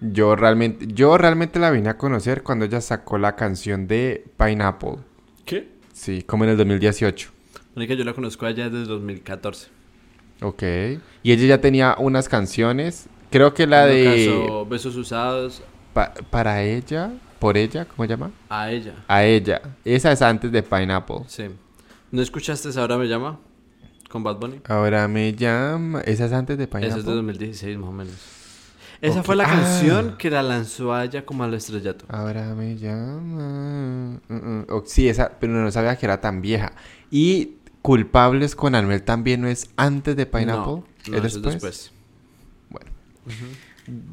Yo realmente, yo realmente la vine a conocer cuando ella sacó la canción de Pineapple. ¿Qué? Sí, como en el 2018. Marica, yo la conozco allá desde 2014. Ok. Y ella ya tenía unas canciones. Creo que la En de... caso, besos usados pa- para ella, por ella, ¿cómo se llama? a ella. A ella. Esa es antes de Pineapple. Sí. ¿No escuchaste esa Ahora me llama? Con Bad Bunny. Ahora me llama... Esa es antes de Esa Pineapple. es de 2016 más o menos. Esa fue la Ah. canción que la lanzó a ella como al estrellato. Ahora me llama. Mm, mm. Oh, sí, esa, pero no sabía que era tan vieja. Y Culpables con Anuel también no es antes de Pineapple. No, no, ¿Es eso después? después. Bueno.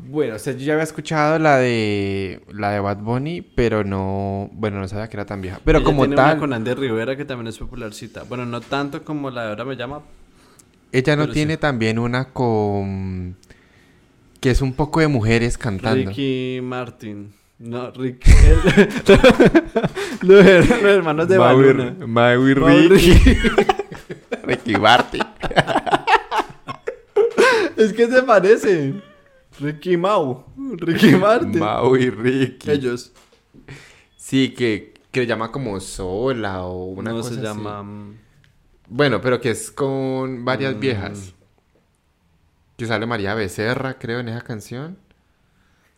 Bueno, o sea, yo ya había escuchado la de la de Bad Bunny, pero no, bueno, no sabía que era tan vieja. Pero Ella como tiene una tal, con Andy Rivera que también es popularcita. Bueno, no tanto como la de ahora me llama. ella no tiene sí. también una con que es un poco de mujeres cantando. Ricky Martin. No, Ricky. los, her- los hermanos de Mau y- Baluna. Mau y Ricky. Ricky Martin. Es que se parecen. Ricky Mau. Ricky Martin. Mau y Ricky. Ellos. Sí, que, que le llama como Sola o una no cosa se así. llama. mm, Bueno, pero que es con varias Mm. viejas. Que sale María Becerra, creo, en esa canción.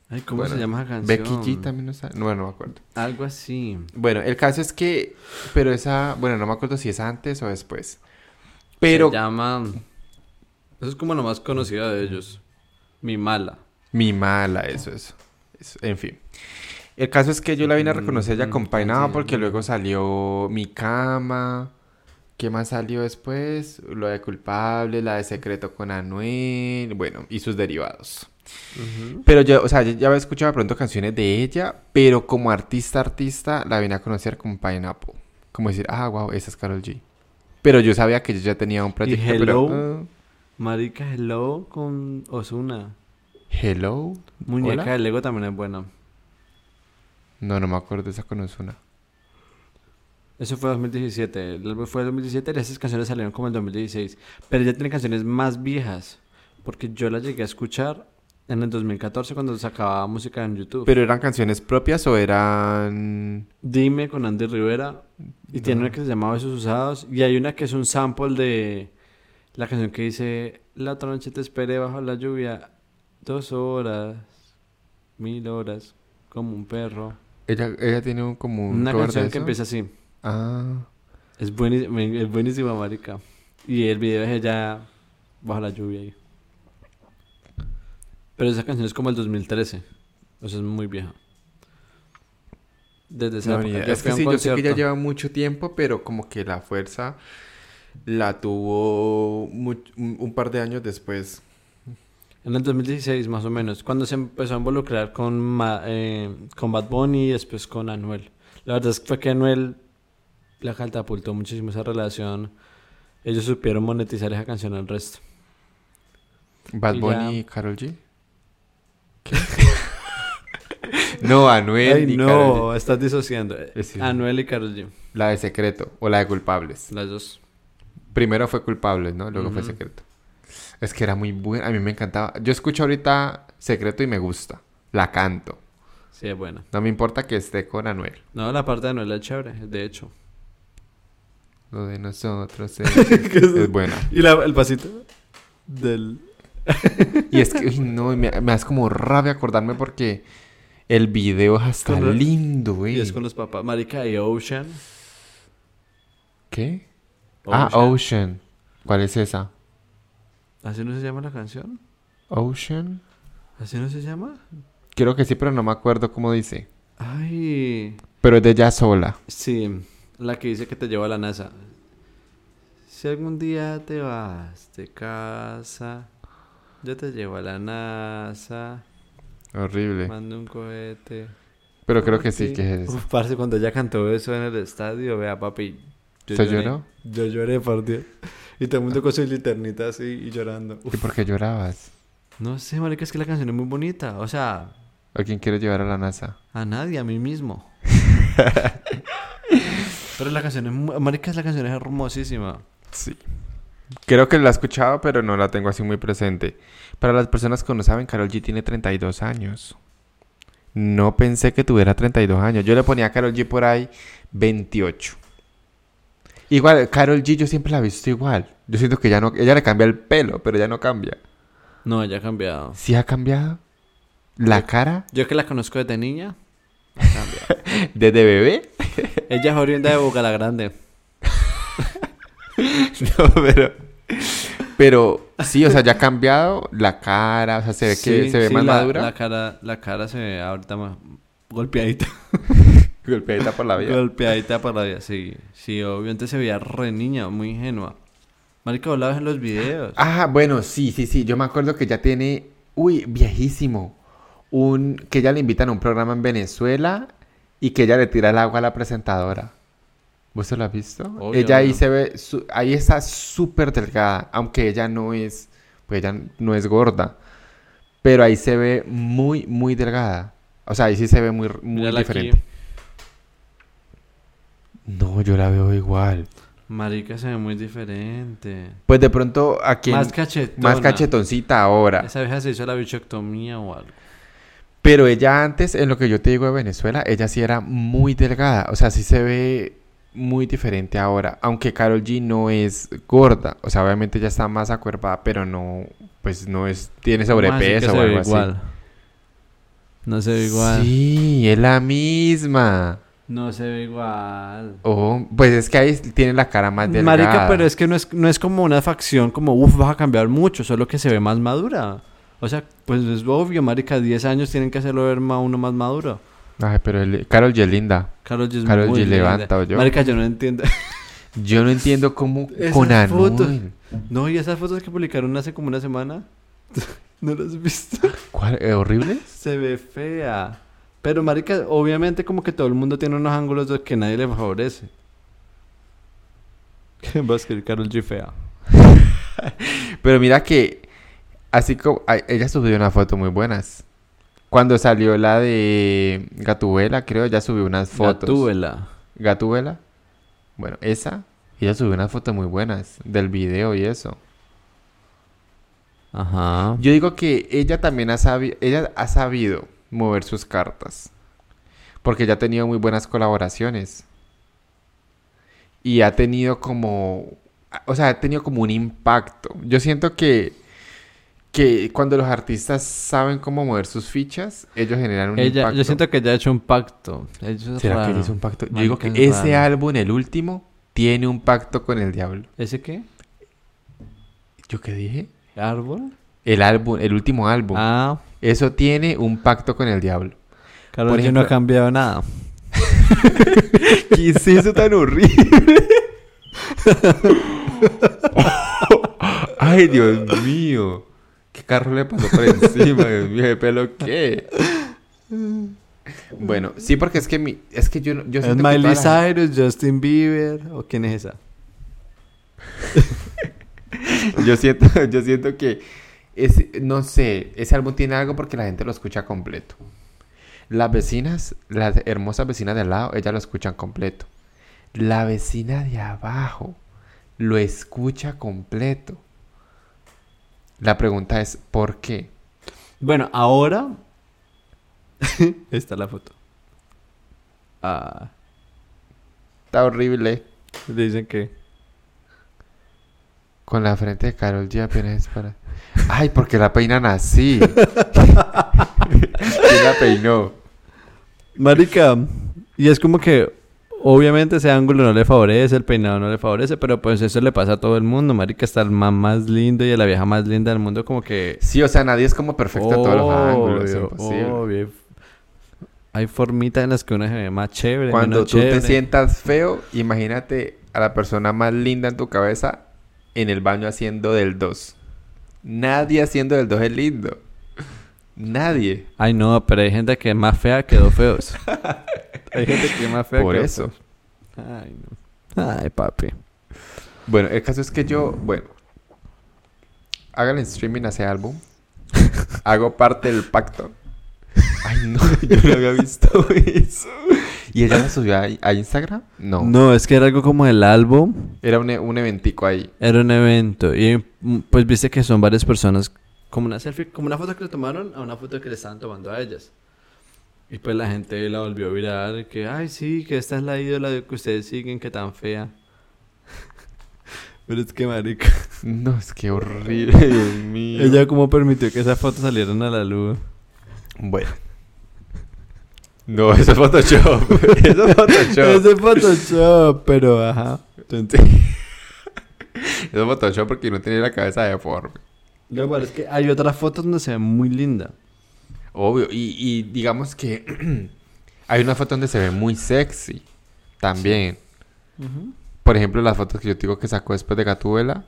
Ay, ¿cómo Bueno, se llama esa canción? Becky G también no sale. No, no me acuerdo. Algo así. Bueno, el caso es que. Pero esa. Bueno, no me acuerdo si es antes o después. Pero. Se llama. Eso es como lo más conocido de ellos. Mi mala. Mi mala, eso, eso, En fin. El caso es que yo la vine a reconocer ya Mm, con porque luego salió Mi Cama. ¿Qué más salió después? Lo de Culpable, la de Secreto con Anuel. Bueno, y sus derivados. Pero yo, o sea, yo ya había escuchado de pronto canciones de ella, pero como artista, artista, la vine a conocer con Pineapple. Como decir, ah, wow, esa es Carol G. Pero yo sabía que ella ya tenía un proyecto, pero... Hello? ah, Marica Hello con Osuna. hello. Muñeca Hola. de Lego también es buena. No, no me acuerdo de esa con Ozuna. Eso fue 2017. El álbum fue 2017 y esas canciones salieron como en 2016. Pero ella tiene canciones más viejas. Porque yo las llegué a escuchar en el 2014 cuando sacaba música en YouTube. ¿Pero eran canciones propias o eran...? Dime con Andy Rivera. Y tiene una que se llama Besos Usados. Y hay una que es un sample de la canción que dice: La otra noche te esperé bajo la lluvia. Dos horas, mil horas, como un perro. Ella, ella tiene un, como un Una canción que empieza así. Ah, Es buenísima, es buenísima, marica. Y el video es ella bajo la lluvia ahí. Pero esa canción es como el 2013. O sea, es muy vieja. Desde esa no, época. Es que sí, yo sé que ya lleva mucho tiempo, pero como que la fuerza la tuvo un, par de años después. En el 2016, más o menos, cuando se empezó a involucrar con, Ma- eh, con Bad Bunny y después con Anuel. La verdad es que fue que Anuel la catapultó muchísimo esa relación. Ellos supieron monetizar esa canción al resto. Bad Y Bunny ya. y Karol G. ¿Qué? no, Anuel Ay, y Karol G. no, estás disociando. Eh, sí. Anuel y Karol G. La de Secreto o la de Culpables. Las dos. Primero fue Culpables, ¿no? Luego fue. Secreto. Es que era muy buena, a mí me encantaba. Yo escucho ahorita Secreto y me gusta. La canto. Sí, es buena. No me importa que esté con Anuel. No, la parte de Anuel es chévere, de hecho. Lo de nosotros es, es buena. ¿Y la- el pasito? Del... Y es que, uy, no, me, me hace como rabia acordarme porque el video es hasta Con lindo, güey. Y es con los papás. Marica y Ocean. ¿Qué? Ah, Ocean. ¿Cuál es esa? ¿Así no se llama la canción? Ocean. ¿Así no se llama? Creo que sí, pero no me acuerdo cómo dice. Ay... Pero es de ella sola. Sí, la que dice que te lleva a la NASA. Si algún día te vas de casa, yo te llevo a la NASA, Horrible. mando un cohete. Pero creo que sí, que es eso. Uf, parce, cuando ella cantó eso en el estadio, vea, papi. yo ¿Se lloré. lloró? Yo lloré, por Dios. Y todo el mundo con su linternita así y llorando. Uf. ¿Y por qué llorabas? No sé, marica, es que la canción es muy bonita. O sea, ¿A quién quiere llevar a la NASA? a nadie, a mí mismo. Pero la canción es, marica, la canción es hermosísima. Sí. Creo que la he escuchado, pero no la tengo así muy presente. Para las personas que no saben, Carol G tiene 32 años. No pensé que tuviera 32 años. Yo le ponía a Carol G por ahí 28. Igual, Carol G yo siempre la he visto igual. Yo siento que ya no, ella le cambia el pelo, pero ya no cambia. No, ella ha cambiado. ¿Sí ha cambiado? ¿La cara? Yo que la conozco desde niña. ¿Desde bebé? ella es oriunda de Boca la Grande. No, pero... Pero sí, o sea, ya ha cambiado la cara, o sea, se ve que se ve sí, más la, madura. La cara, la cara se ve ahorita más golpeadita. Golpeadita por la vida. Golpeadita por la vida, sí. Sí, obviamente se veía re niña, muy ingenua. Marica, ves en los videos. Ah, bueno, sí, sí, sí. Yo me acuerdo que ya tiene, uy, viejísimo. Un, que ella le invitan a un programa en Venezuela y que ella le tira el agua a la presentadora. ¿Vos se lo has visto? Obvio, ella ahí se ve, su- ahí está súper delgada, aunque ella no es, pues ella no es gorda. Pero ahí se ve muy, muy delgada. O sea, ahí sí se ve muy, muy Mírala aquí. diferente. No, yo la veo igual. Marica se ve muy diferente. Pues de pronto aquí Más cachetona. más cachetoncita ahora. Esa vieja se hizo la bichectomía o algo. Pero ella antes, en lo que yo te digo de Venezuela, ella sí era muy delgada. O sea, sí se ve muy diferente ahora. Aunque Carol G no es gorda. O sea, obviamente ella está más acuerpada, pero no, pues no es, tiene ¿Cómo así sobrepeso se o ve algo así. igual? No se ve igual. Sí, es la misma. No se ve igual. Oh, pues es que ahí tiene la cara más delgada. Marica, pero es que no es, no es como una facción como, uff, vas a cambiar mucho, solo que se ve más madura. O sea, pues es obvio, marica, 10 años tienen que hacerlo ver más uno más maduro. Ay, pero el- Carol G linda. Karol G muy G levanta, ¿o yo? Marica, yo no entiendo. Yo no entiendo cómo Esas con fotos. Anuel. no, y esas fotos que publicaron hace como una semana, ¿no las has visto? ¿Cuál? ¿Eh, ¿Horrible? Se ve fea. Pero, marica, obviamente como que todo el mundo tiene unos ángulos de que nadie le favorece. Va a escribir Karol G fea. Pero mira que así como ella subió una foto muy buenas. Cuando salió la de Gatubela, creo, ella subió unas fotos. Gatúbela. Gatubela. Bueno, esa, ella subió unas fotos muy buenas del video y eso. Ajá. Yo digo que ella también ha sabido, ella ha sabido mover sus cartas. Porque ella ha tenido muy buenas colaboraciones. Y ha tenido como, o sea, ha tenido como un impacto. Yo siento que, que cuando los artistas saben cómo mover sus fichas, ellos generan un Ella, impacto. yo siento que ella ha hecho un pacto. ¿Será que raro. hizo un pacto? Yo digo que es ese raro. álbum, el último, tiene un pacto con el diablo. ¿Ese qué? ¿Yo qué dije? ¿Árbol? El álbum, el último álbum. Ah, Eso tiene un pacto con el diablo. Karol Por G no ha ejemplo- cambiado nada. ¿Qué es eso tan horrible? Ay, Dios mío. ¿Qué carro le pasó por encima? ¿de pelo qué? Bueno, sí, porque es que mi, es que yo, yo ¿Es que Miley la- Cyrus, Justin Bieber o quién es esa? yo siento, yo siento que ese, no sé, ese álbum tiene algo porque la gente lo escucha completo. Las vecinas, las hermosas vecinas de al lado, ellas lo escuchan completo. La vecina de abajo lo escucha completo. La pregunta es, ¿por qué? Bueno, ahora está la foto. Ah, Está horrible. dicen que Con la frente de Carol G apenas es para... Ay, porque la peinan así. ¿Quién la peinó? Marica, y es como que obviamente ese ángulo no le favorece, el peinado no le favorece, pero pues eso le pasa a todo el mundo, marica, está el man más lindo y a la vieja más linda del mundo como que Sí, o sea, nadie es como perfecto en todos los ángulos. Es Obvio, imposible. obvio. Hay formitas en las que uno se ve más chévere, Cuando menos tú te sientas feo, imagínate a la persona más linda en tu cabeza en el baño haciendo del 2. Nadie haciendo del 2 es lindo. Nadie. Ay, no, pero hay gente que es más fea que dos feos. hay gente que es más fea Por que eso. Ay, no. Ay, papi. Bueno, el caso es que yo, bueno, hagan streaming a ese álbum. Hago parte del pacto. Ay, no, yo no había visto eso. ¿Y ella la subió a, a Instagram? No. No, es que era algo como el álbum. Era un, e- un eventico ahí. Era un evento. Y mm, pues viste que son varias personas. Como una selfie, como una foto que le tomaron a una foto que le estaban tomando a ellas. Y pues la gente la volvió viral. Que, ay, sí, que esta es la ídola que ustedes siguen, que tan fea. Pero es que, marica. No, es que horrible, Dios mío. Ella, como permitió que esas fotos salieran a la luz? Bueno. No, eso es Photoshop. eso es Photoshop. Es de Photoshop, pero ajá. Eso es Photoshop porque no tenía la cabeza deforme. Lo que es que hay otras fotos donde se ve muy linda. Obvio. Y, y digamos que Hay una foto donde se ve muy sexy. También. Por ejemplo, las fotos que yo digo que sacó después de Gatúbela.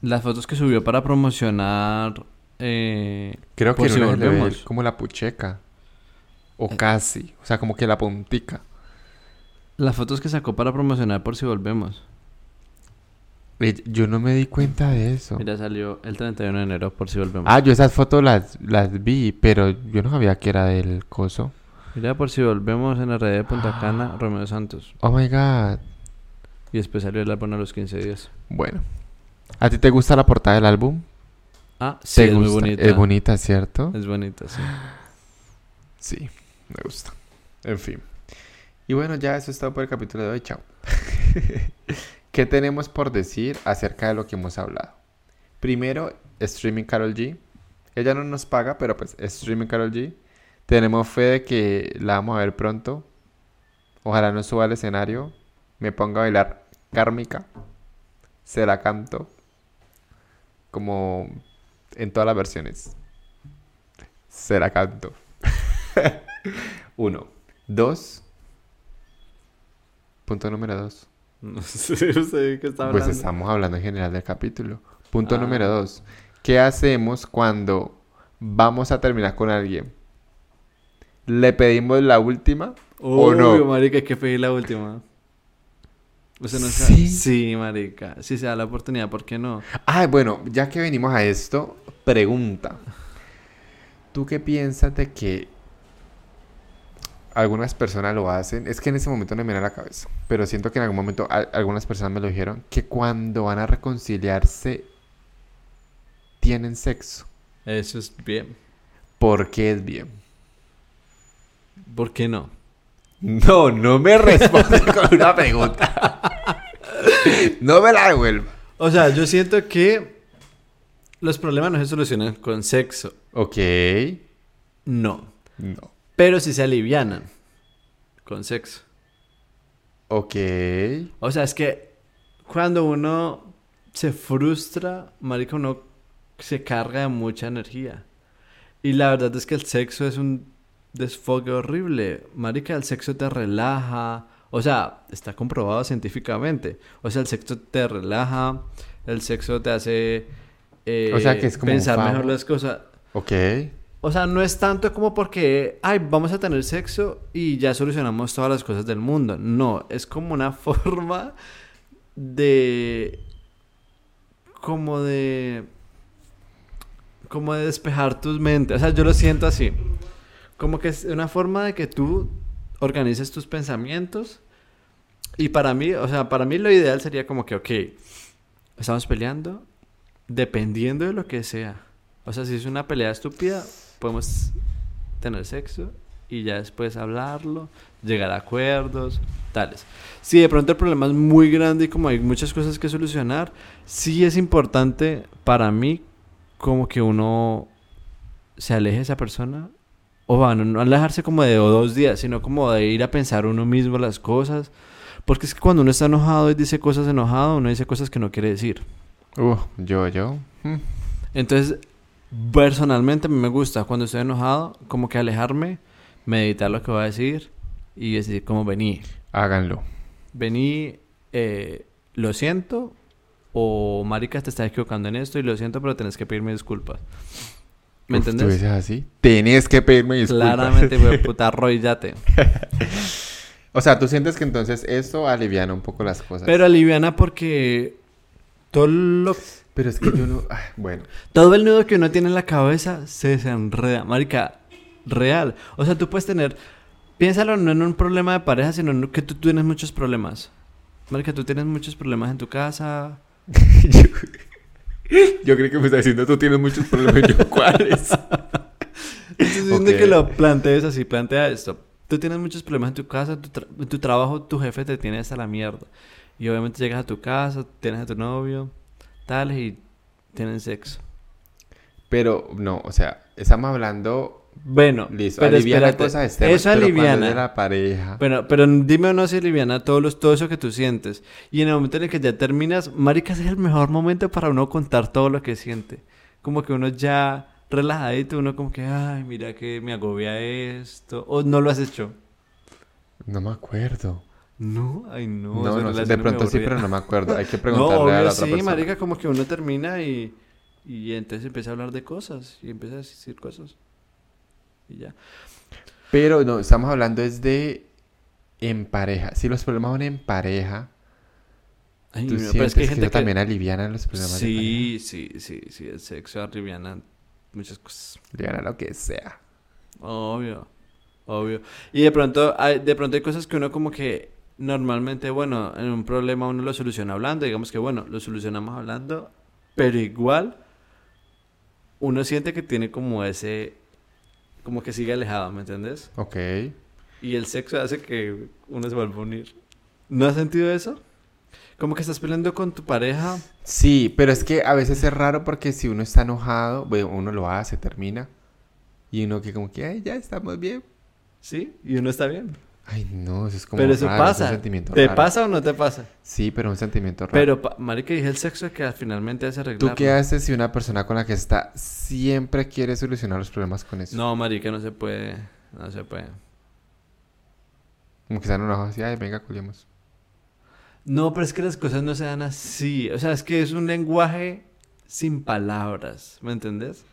Las fotos que subió para promocionar. Eh, Creo que si volvemos. como la pucheca. O Eh. casi. O sea, como que la puntica. Las fotos que sacó para promocionar por si volvemos. Yo no me di cuenta de eso. Mira, salió el 31 de enero por si volvemos. Ah, yo esas fotos las, las vi, pero yo no sabía que era del coso. Mira, por si volvemos en la red de Punta Cana, Romeo Santos. Oh my god. Y después salió el álbum a los 15 días. Bueno. ¿A ti te gusta la portada del álbum? Ah, sí, ¿Te es muy bonita. Es bonita, ¿cierto? Es bonita, sí. Sí, me gusta. En fin. Y bueno, ya eso es todo por el capítulo de hoy. Chao. ¿Qué tenemos por decir acerca de lo que hemos hablado? Primero, Streaming Carol G. Ella no nos paga, pero pues Streaming Carol G. Tenemos fe de que la vamos a ver pronto. Ojalá no suba al escenario. Me ponga a bailar kármica. Se la canto. Como en todas las versiones. Se la canto. Uno. Dos. Punto número dos. No sé usted qué está hablando. Pues estamos hablando en general del capítulo. Punto Ah. número dos. ¿Qué hacemos cuando vamos a terminar con alguien? ¿Le pedimos la última? ¿O no? Marica, hay que pedir la última. ¿Usted no ¿Sí? sabe? Sí, marica. Si se da la oportunidad, ¿por qué no? Ah, bueno, ya que venimos a esto, pregunta. ¿Tú qué piensas de que algunas personas lo hacen? Es que en ese momento no me viene a la cabeza, pero siento que en algún momento a- algunas personas me lo dijeron, que cuando van a reconciliarse tienen sexo. Eso es bien. ¿Por qué es bien? ¿Por qué no? No, no me respondes con una pregunta. no me la devuelva. O sea, yo siento que los problemas no se solucionan con sexo. Ok. No. No. Pero sí se alivianan con sexo. Ok. O sea, es que cuando uno se frustra, marica, uno se carga de mucha energía. Y la verdad es que el sexo es un desfogue horrible. Marica, el sexo te relaja. O sea, está comprobado científicamente. O sea, el sexo te relaja. El sexo te hace eh, O sea, que es como pensar mejor las cosas. Ok. O sea, no es tanto como porque, ay, vamos a tener sexo y ya solucionamos todas las cosas del mundo. No, es como una forma de... como de... como de despejar tus mentes. O sea, yo lo siento así. Como que es una forma de que tú organices tus pensamientos. Y para mí, o sea, para mí lo ideal sería como que, ok, estamos peleando dependiendo de lo que sea. O sea, si es una pelea estúpida, podemos tener sexo y ya después hablarlo, llegar a acuerdos, tales. Si de pronto el problema es muy grande y como hay muchas cosas que solucionar, sí es importante para mí como que uno se aleje de esa persona. O bueno, no alejarse como de dos días, sino como de ir a pensar uno mismo las cosas. Porque es que cuando uno está enojado y dice cosas enojado, uno dice cosas que no quiere decir. Uh, yo, yo. Mm. Entonces, personalmente a mí me gusta cuando estoy enojado, como que alejarme, meditar lo que voy a decir y decir como vení, Háganlo. vení, eh, lo siento o marica te estás equivocando en esto y lo siento pero tenés que pedirme disculpas. ¿Me Uf, ¿Tú entendés? dices así? Tenés que pedirme disculpas. Claramente, güey, puta, arrodillate. o sea, tú sientes que entonces esto aliviana un poco las cosas. Pero aliviana porque todo lo Pero es que yo no... ah, bueno. Todo el nudo que uno tiene en la cabeza se desenreda. Marica, real. O sea, tú puedes tener... Piénsalo no en un problema de pareja, sino en que tú tienes muchos problemas. Marica, tú tienes muchos problemas en tu casa. yo, yo creí que me está diciendo tú tienes muchos problemas. Yo, ¿cuáles? Entonces, diciendo Ok. que lo plantees así, plantea esto. Tú tienes muchos problemas en tu casa, en tu, tra- en tu trabajo, tu jefe te tiene hasta la mierda. Y obviamente llegas a tu casa, tienes a tu novio, tal, y tienen sexo. Pero no, o sea, estamos hablando... Bueno, Listo, pero aliviana espérate, cosas externas. Eso pero cuando es aliviana. de la pareja... Bueno, pero dime o no si aliviana todo, los, todo eso que tú sientes. Y en el momento en el que ya terminas, marica, ese es el mejor momento para uno contar todo lo que siente. Como que uno ya relajadito, uno como que, ay, mira que me agobia esto. O no lo has hecho. No me acuerdo. No, ay, no. No, no, de pronto sí, pero no me acuerdo. Hay que No, preguntarle a la otra sí, persona. marica, como que uno termina y, y entonces empieza a hablar de cosas y empieza a decir cosas. Y ya. Pero no, estamos hablando es de en pareja. Si los problemas son en pareja, Ay, tú pero es que hay que, gente también aliviana los problemas Sí, sí, sí, sí, el sexo arribiana muchas cosas. de. Aliviana lo que sea. Obvio, obvio. Y de pronto, hay, de pronto hay cosas que uno como que normalmente, bueno, en un problema uno lo soluciona hablando, digamos que bueno, lo solucionamos hablando, pero igual uno siente que tiene como ese, como que sigue alejado, ¿me entiendes? Ok. Y el sexo hace que uno se vuelva a unir. ¿No has sentido eso? Como que estás peleando con tu pareja. Sí, pero es que a veces es raro porque si uno está enojado, bueno, uno lo hace, termina. Y uno que como que, ay, ya estamos bien. ¿Sí? Y uno está bien. Ay, no, eso es como pero eso raro, es un pasa. sentimiento ¿Te raro. pasa o no te pasa? Sí, pero un sentimiento raro. Pero, marica, dije el sexo es que finalmente hace arreglar. ¿Tú qué haces si una persona con la que está siempre quiere solucionar los problemas con eso? No, marica, no se puede. No se puede. Como que están enojados así, ay, venga, culiemos. No, pero es que las cosas no se dan así. O sea, es que es un lenguaje sin palabras. ¿Me entendés?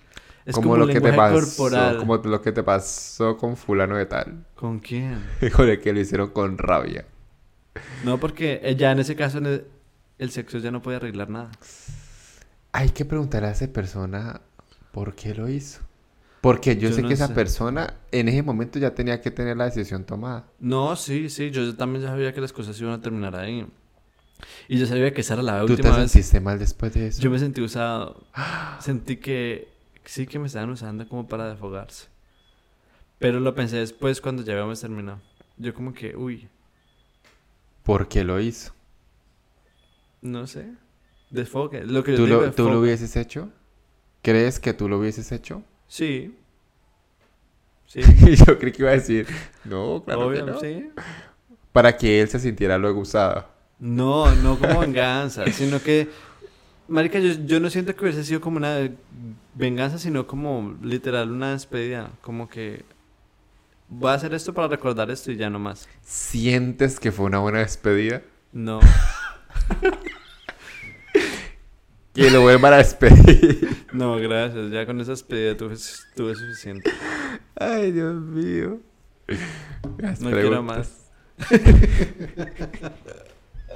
Es como, un lo que te pasó, corporal. como lo que te pasó con fulano de tal. ¿Con quién? Híjole, que lo hicieron con rabia. No, porque eh, ya en ese caso el, el sexo ya no puede arreglar nada. Hay que preguntarle a esa persona por qué lo hizo. Porque yo, Yo sé no que esa sé. persona en ese momento ya tenía que tener la decisión tomada. No, sí, sí. Yo también sabía que las cosas iban a terminar ahí. Y yo sabía que esa era la ¿Tú te última vez. sentiste mal después de eso? Yo me sentí usado. Sentí que sí que me estaban usando como para desfogarse. Pero lo pensé después cuando ya habíamos terminado. Yo como que, uy, ¿Por qué lo hizo? no sé. Desfogue. Lo que yo ¿Tú digo, lo, ¿Tú lo desfogue. hubieses hecho? ¿Crees que tú lo hubieses hecho? Sí. Sí. Yo creí que iba a decir, no, claro que no. sí. Para que él se sintiera luego usado. No, no como venganza, sino que, marica, yo, yo no siento que hubiese sido como una venganza, sino como literal una despedida, como que voy a hacer esto para recordar esto y ya no más. ¿Sientes que fue una buena despedida? No, Que lo vuelvan a despedir. no, gracias, ya con esa despedida tuve, tuve suficiente. Ay, Dios mío. Las No quiero preguntas. más.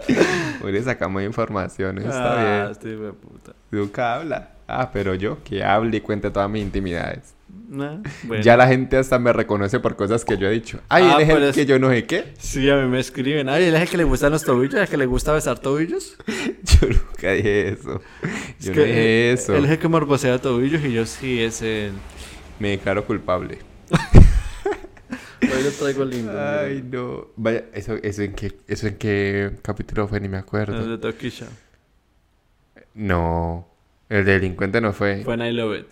Hoy le sacamos información, está Ah, bien. este hijo de puta. Nunca habla. Ah, pero yo, que hable y cuente todas mis intimidades. Nah, bueno. Ya la gente hasta me reconoce por cosas que yo he dicho. Ay, Ah, él es el es- que yo no sé qué. Sí, a mí me escriben. Ay, ¿el eje que le gustan los tobillos? ¿El que le gusta besar tobillos? Yo nunca dije eso. Es Yo que no dije eso. El eje que morbosea tobillos y yo sí, es el... Me declaro culpable. Hoy lo traigo lindo. Ay, no. Vaya, eso, eso en qué, eso en qué capítulo fue, ni me El acuerdo. de Tokisha. No. El delincuente no fue. Fue en I Love It.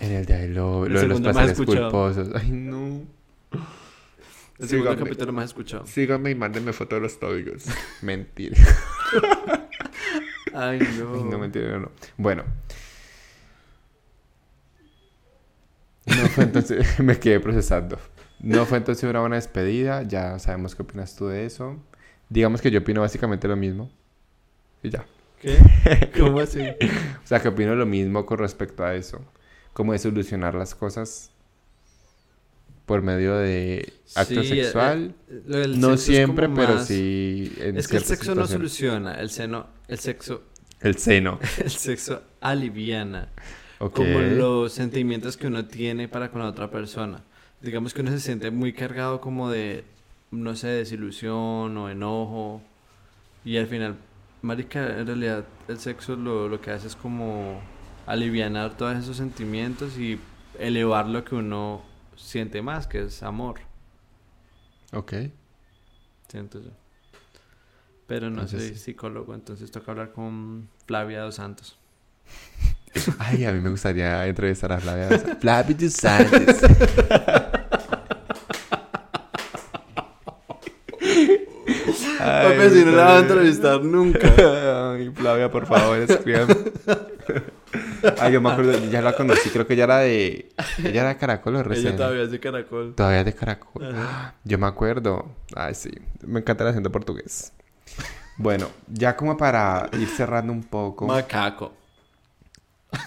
En el de I Love- El lo de los segundo más placeres escuchado. culposos. Ay, no. El segundo Síganme. capítulo más escuchado. Síganme y mándenme foto de los tobillos. Mentira. Ay, no. Ay, no, mentira, no, no. Bueno. No fue entonces, me quedé procesando. No fue entonces una buena despedida, ya sabemos qué opinas tú de eso. Digamos que yo opino básicamente lo mismo. Y ya. ¿Qué? ¿Cómo así? O sea, que opino lo mismo con respecto a eso. Como de solucionar las cosas por medio de acto Sí, eh, sexual. eh, no siempre, pero más- sí en Es que el sexo no soluciona, el seno, el sexo, El seno. el sexo aliviana. Ok. Como los sentimientos que uno tiene para con la otra persona. Digamos que uno se siente muy cargado como de, no sé, desilusión o enojo. Y al final, marica, en realidad el sexo lo, lo que hace es como alivianar todos esos sentimientos y elevar lo que uno siente más, que es amor, Ok. siento yo. Pero no Entonces, soy psicólogo, entonces toca hablar con Flavia Dos Santos. Ay, a mí me gustaría entrevistar a Flavia. Dos Santos. Flavia Dos Santos. Papi, si no la vas a entrevistar nunca. Ay, Flavia, por favor, escríbame. Ay, yo me acuerdo, ya la conocí, creo que ella era de. Ella era de Caracol o Ella recién. todavía es de caracol. Todavía es de Caracol. Ajá. Yo me acuerdo. Ay, sí. Me encanta el acento portugués. Bueno, ya como para ir cerrando un poco. Macaco.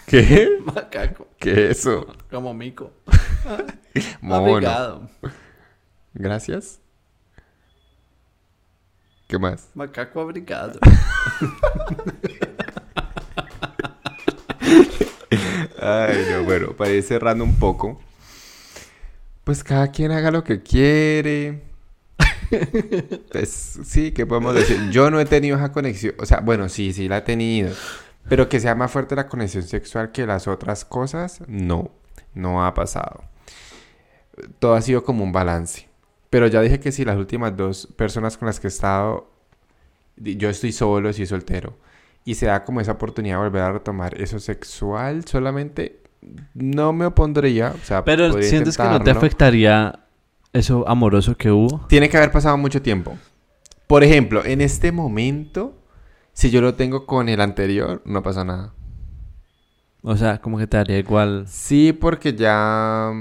¿Qué? Macaco. ¿Qué es eso? Como mico. Mono. Gracias. ¿Qué más? Macaco abrigado. Ay, no, bueno, para ir cerrando un poco. Pues cada quien haga lo que quiere. Pues sí, ¿qué podemos decir? Yo no he tenido esa conexión. O sea, bueno, sí, sí la he tenido. Pero que sea más fuerte la conexión sexual que las otras cosas, no. No ha pasado. Todo ha sido como un balance. Pero ya dije que si las últimas dos personas con las que he estado, yo estoy solo, soy soltero, y se da como esa oportunidad de volver a retomar eso sexual, solamente no me opondría. O sea, Pero sientes que no te afectaría eso amoroso que hubo. Tiene que haber pasado mucho tiempo. Por ejemplo, en este momento, si yo lo tengo con el anterior, no pasa nada. O sea, como que te daría igual. Sí, porque ya.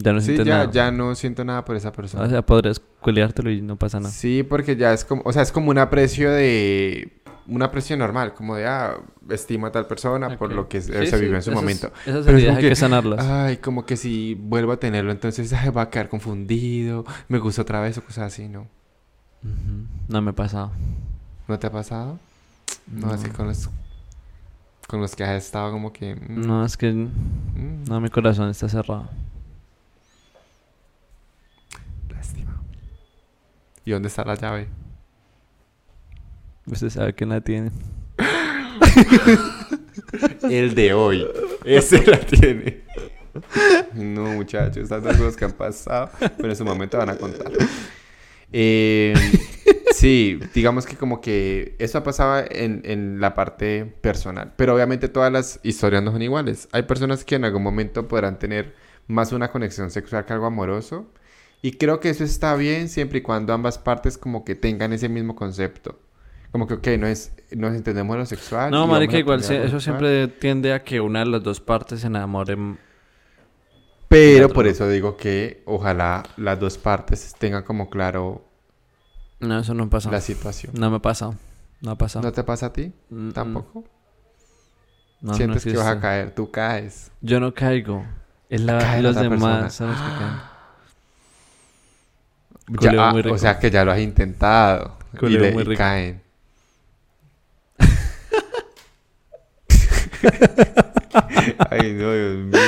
Ya no sí, sientes ya, nada. ya no siento nada por esa persona. O sea, podrías culiártelo y no pasa nada. Sí, porque ya es como, o sea, es como un aprecio de, un aprecio normal, como de, ah, estimo a tal persona por lo que Sí, se sí, vivió en su momento. Esas Pero es heridas como hay que- que sanarlas. Ay, como que si vuelvo a tenerlo, entonces ay, va a quedar confundido, me gusta otra vez o cosas así, ¿no? No me ha pasado. ¿No te ha pasado? No, así con los, con los que has estado como que... mm, No, es que mm, no, mi corazón está cerrado. ¿Y dónde está la llave? Usted sabe quién la tiene. El de hoy. Ese la tiene. No, muchachos, tantas cosas que han pasado, pero en su momento van a contar. Eh, sí, digamos que como que eso ha pasado en, en la parte personal, pero obviamente todas las historias no son iguales. Hay personas que en algún momento podrán tener más una conexión sexual que algo amoroso, y creo que eso está bien siempre y cuando ambas partes como que tengan ese mismo concepto. Como que, ok, no es, nos entendemos en lo sexual. No, marica, igual se- eso siempre tiende a que una de las dos partes se enamore. m- Pero por eso digo que ojalá las dos partes tengan como claro No, eso no pasa. la situación. No me ha pasado. No ha pasado. ¿No te pasa a ti? Mm. Tampoco. No, no Sientes que vas a caer, tú caes. Yo no caigo. Es la- Cae los demás persona. son los que caen. Ya, ah, muy rico. o sea que ya lo has intentado. y, Culeo le- muy y caen. Ay, no, Dios mío.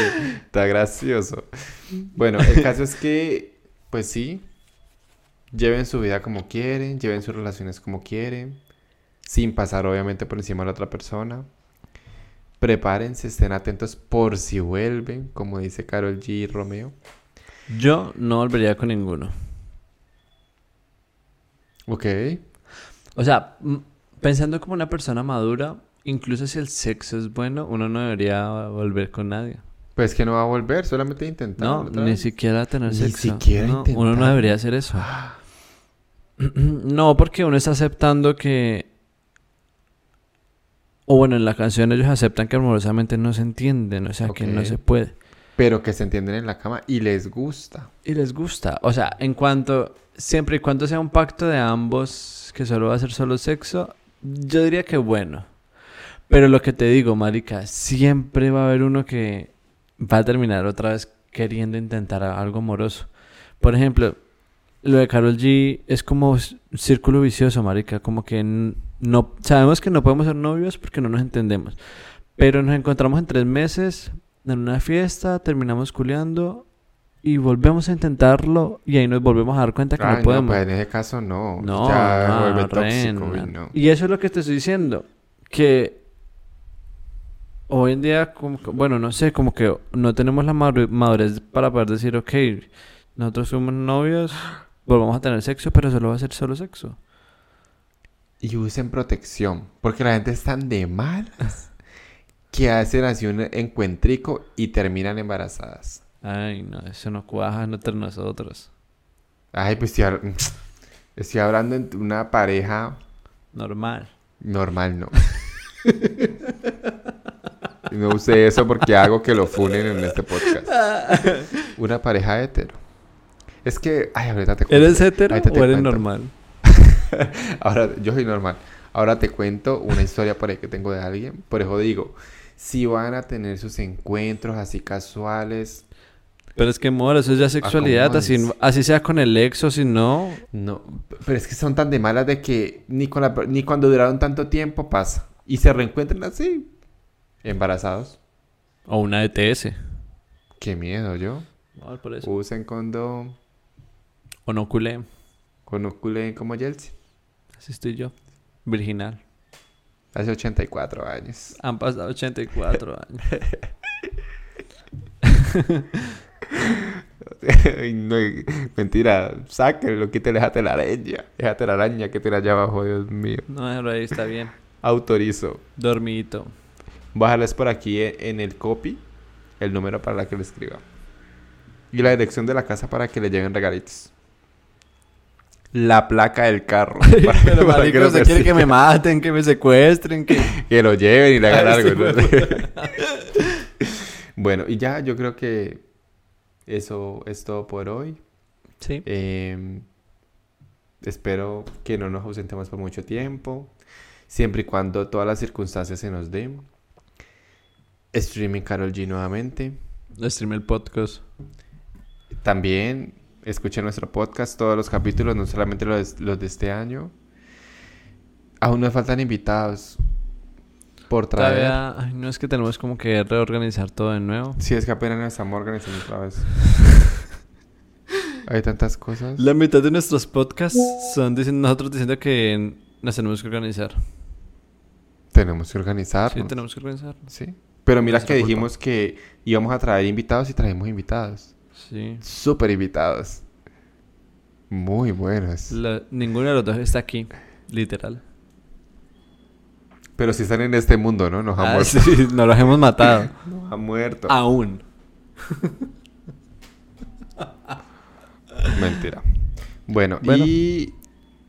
Está gracioso. Bueno, el caso es que, pues sí, lleven su vida como quieren, lleven sus relaciones como quieren, sin pasar obviamente por encima de la otra persona. Prepárense, estén atentos por si vuelven, como dice Carol G y Romeo. Yo no volvería con ninguno. Ok. O sea, pensando como una persona madura, incluso si el sexo es bueno, uno no debería volver con nadie. Pues que no va a volver, solamente intentar. No, ni siquiera tener Ni sexo. siquiera No, Uno no debería hacer eso. no, porque uno está aceptando que... O bueno, en la canción ellos aceptan que amorosamente no se entienden, o sea, que no se puede. Pero que se entienden en la cama y les gusta. Y les gusta. O sea, en cuanto... Siempre y cuando sea un pacto de ambos que solo va a ser solo sexo, yo diría que bueno. Pero lo que te digo, marica, siempre va a haber uno que va a terminar otra vez queriendo intentar algo amoroso. Por ejemplo, lo de Carol G es como círculo vicioso, marica. Como que no... Sabemos que no podemos ser novios porque no nos entendemos. Pero nos encontramos en tres meses en una fiesta, terminamos culeando y volvemos a intentarlo y ahí nos volvemos a dar cuenta que Ay, no podemos. pues en ese caso no. No, ya no, vuelve tóxico. y no. Y eso es lo que te estoy diciendo. Que hoy en día, como que- bueno, no sé, como que no tenemos la madu- madurez para poder decir, ok, nosotros somos novios, volvamos a tener sexo, pero solo va a ser solo sexo. Y usen protección. Porque la gente es tan de malas que hacen así un encuentrico y terminan embarazadas. Ay, no, eso no cuaja entre nosotros. Ay, pues estoy, estoy hablando de una pareja Normal. normal, ¿no? No use eso porque hago que lo funen en este podcast. Una pareja hetero. Es que, ay, ahorita te cuento. ¿Eres hetero o eres normal? Ahora, yo soy normal. Ahora te cuento una historia por ahí que tengo de alguien. Por eso digo, si van a tener sus encuentros así casuales, Pero es que, amor, eso es ya sexualidad. Así, así sea con el ex o si no. no. Pero es que son tan de malas de que ni, con la ni cuando duraron tanto tiempo pasa. Y se reencuentran así, embarazados. O una ETS. Qué miedo, yo. No, por eso. Usen condón, O no culé. conoculen como Chelsea. Así estoy yo. Virginal. Hace 84 años. Han pasado 84 años. No, mentira, sáquenlo, quítale esa telaraña. Esa telaraña que tiene allá abajo, Dios mío. No, pero ahí está bien. Autorizo. Dormidito. Bájales por aquí e- en el copy el número para la que le escriba. Y la dirección de la casa para que le lleguen regalitos. La placa del carro. para- Pero, para marico, lo usted quiere que me maten, que me secuestren, que... Que lo lleven y le hagan algo. bueno, y ya yo creo que eso es todo por hoy. Sí. Eh, espero que no nos ausentemos por mucho tiempo, siempre y cuando todas las circunstancias se nos den. Streaming Carol G nuevamente. Stream el podcast. También escuchen nuestro podcast, todos los capítulos, no solamente los, los de este año. Aún nos faltan invitados por traer. Todavía, ay, no es que tenemos como que reorganizar todo de nuevo. Si es que apenas nos estamos organizando otra vez. Hay tantas cosas. La mitad de nuestros podcasts son diciendo, nosotros diciendo que nos tenemos que organizar. Tenemos que organizarnos. Sí, tenemos que organizar. Sí. Pero mira que culpa. dijimos que íbamos a traer invitados y trajimos invitados. Sí. Súper invitados. Muy buenos. La- ninguno de los dos está aquí, literal. Pero si están en este mundo, ¿no? Nos han Ah, muerto. sí, nos los hemos matado. Nos han muerto. Aún. Mentira. Bueno, Bueno. y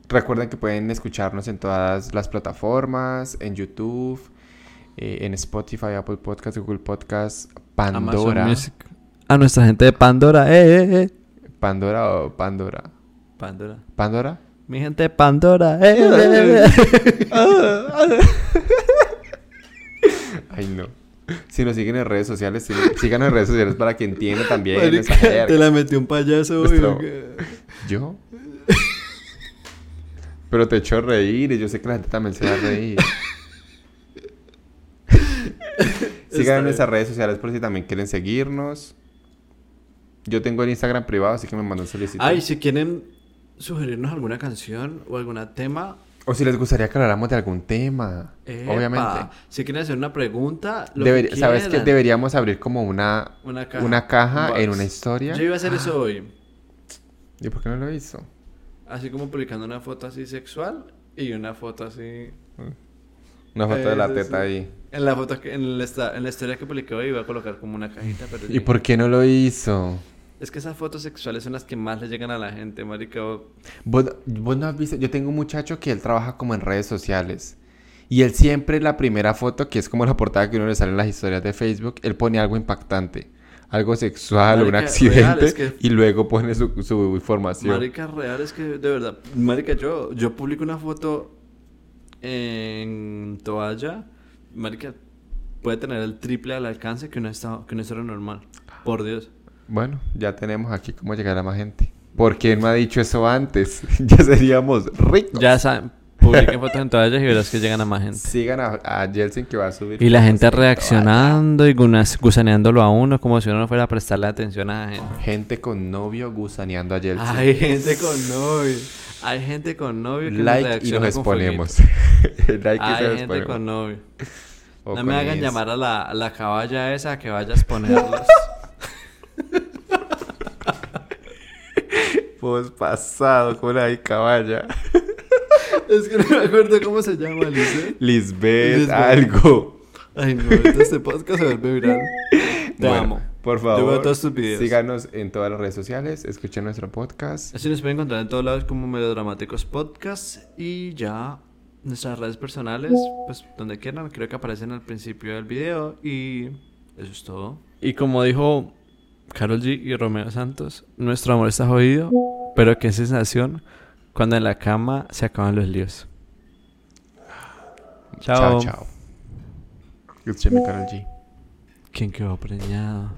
recuerden que pueden escucharnos en todas las plataformas, en YouTube, eh, en Spotify, Apple Podcast, Google Podcast, Pandora. A nuestra gente de Pandora. Eh, eh, eh. Pandora o Pandora. Pandora. ¿Pandora? Mi gente de Pandora. Eh, eh, eh. Ay, no. Si nos siguen en redes sociales, sí- síganos en redes sociales para que entiendan también Marica, esa te la metió un payaso. Nuestro-. ¿Yo? Pero te echó reír y yo sé que la gente también se va a reír. Sigan en nuestras redes sociales por si también quieren seguirnos. Yo tengo el Instagram privado, así que me mandan solicitud. Ay, si quieren sugerirnos alguna canción o algún tema. O si les gustaría que habláramos de algún tema. epa, Obviamente. Si quieren hacer una pregunta, lo que ¿Sabes qué? quieran. Deberíamos abrir como una, Una caja. una caja Un en una historia. Yo iba a hacer eso hoy. ¿Y por qué no lo hizo? Así como publicando una foto así sexual y una foto así. Una foto de la teta sí. ahí. En la foto que, en la, en la historia que publiqué hoy iba a colocar como una cajita, pero ¿Y por qué no lo hizo? Es que esas fotos sexuales son las que más le llegan a la gente, marica. ¿Vos, vos no has visto? Yo tengo un muchacho que él trabaja como en redes sociales. Y él siempre la primera foto, que es como la portada que uno le sale en las historias de Facebook, él pone algo impactante. Algo sexual, un Marica, accidente. real, es que- Y luego pone su, su información. Marica real es que de verdad, marica yo yo publico una foto en toalla, marica puede tener el triple al alcance que una que una historia normal. Por Dios. Bueno, ya tenemos aquí cómo llegar a más gente. ¿Por qué no ha dicho eso antes? ya seríamos ricos. Ya saben, publiquen fotos en toallas y verás que llegan a más gente. Sigan a, a Jelsin que va a subir. Y la gente reaccionando y gunas- gusaneándolo a uno como si uno no fuera a prestarle atención a la gente. Gente con novio gusaneando a Jelsin. Hay gente con novio. Hay gente con novio que nos like y nos exponemos. like y Hay nos gente exponemos. con novio. O no me hagan llamar a la, a la caballa esa que vaya a exponerlos. Vos pasado con la caballa. es que no me acuerdo cómo se llama. Lisbeth, Lisbeth. algo. Ay, no, este podcast se vuelve viral. Te Bueno, amo. Por Yo veo favor, todos tus videos. síganos en todas las redes sociales, escuchen nuestro podcast. Así nos pueden encontrar en todos lados como Melodramáticos Podcast. Y ya nuestras redes personales, pues donde quieran, creo que aparecen al principio del video y eso es todo. Y como dijo Carol G y Romeo Santos, nuestro amor está jodido, pero qué sensación cuando en la cama se acaban los líos. Chao, Chao. chao. Karol G. ¿Quién quedó preñado?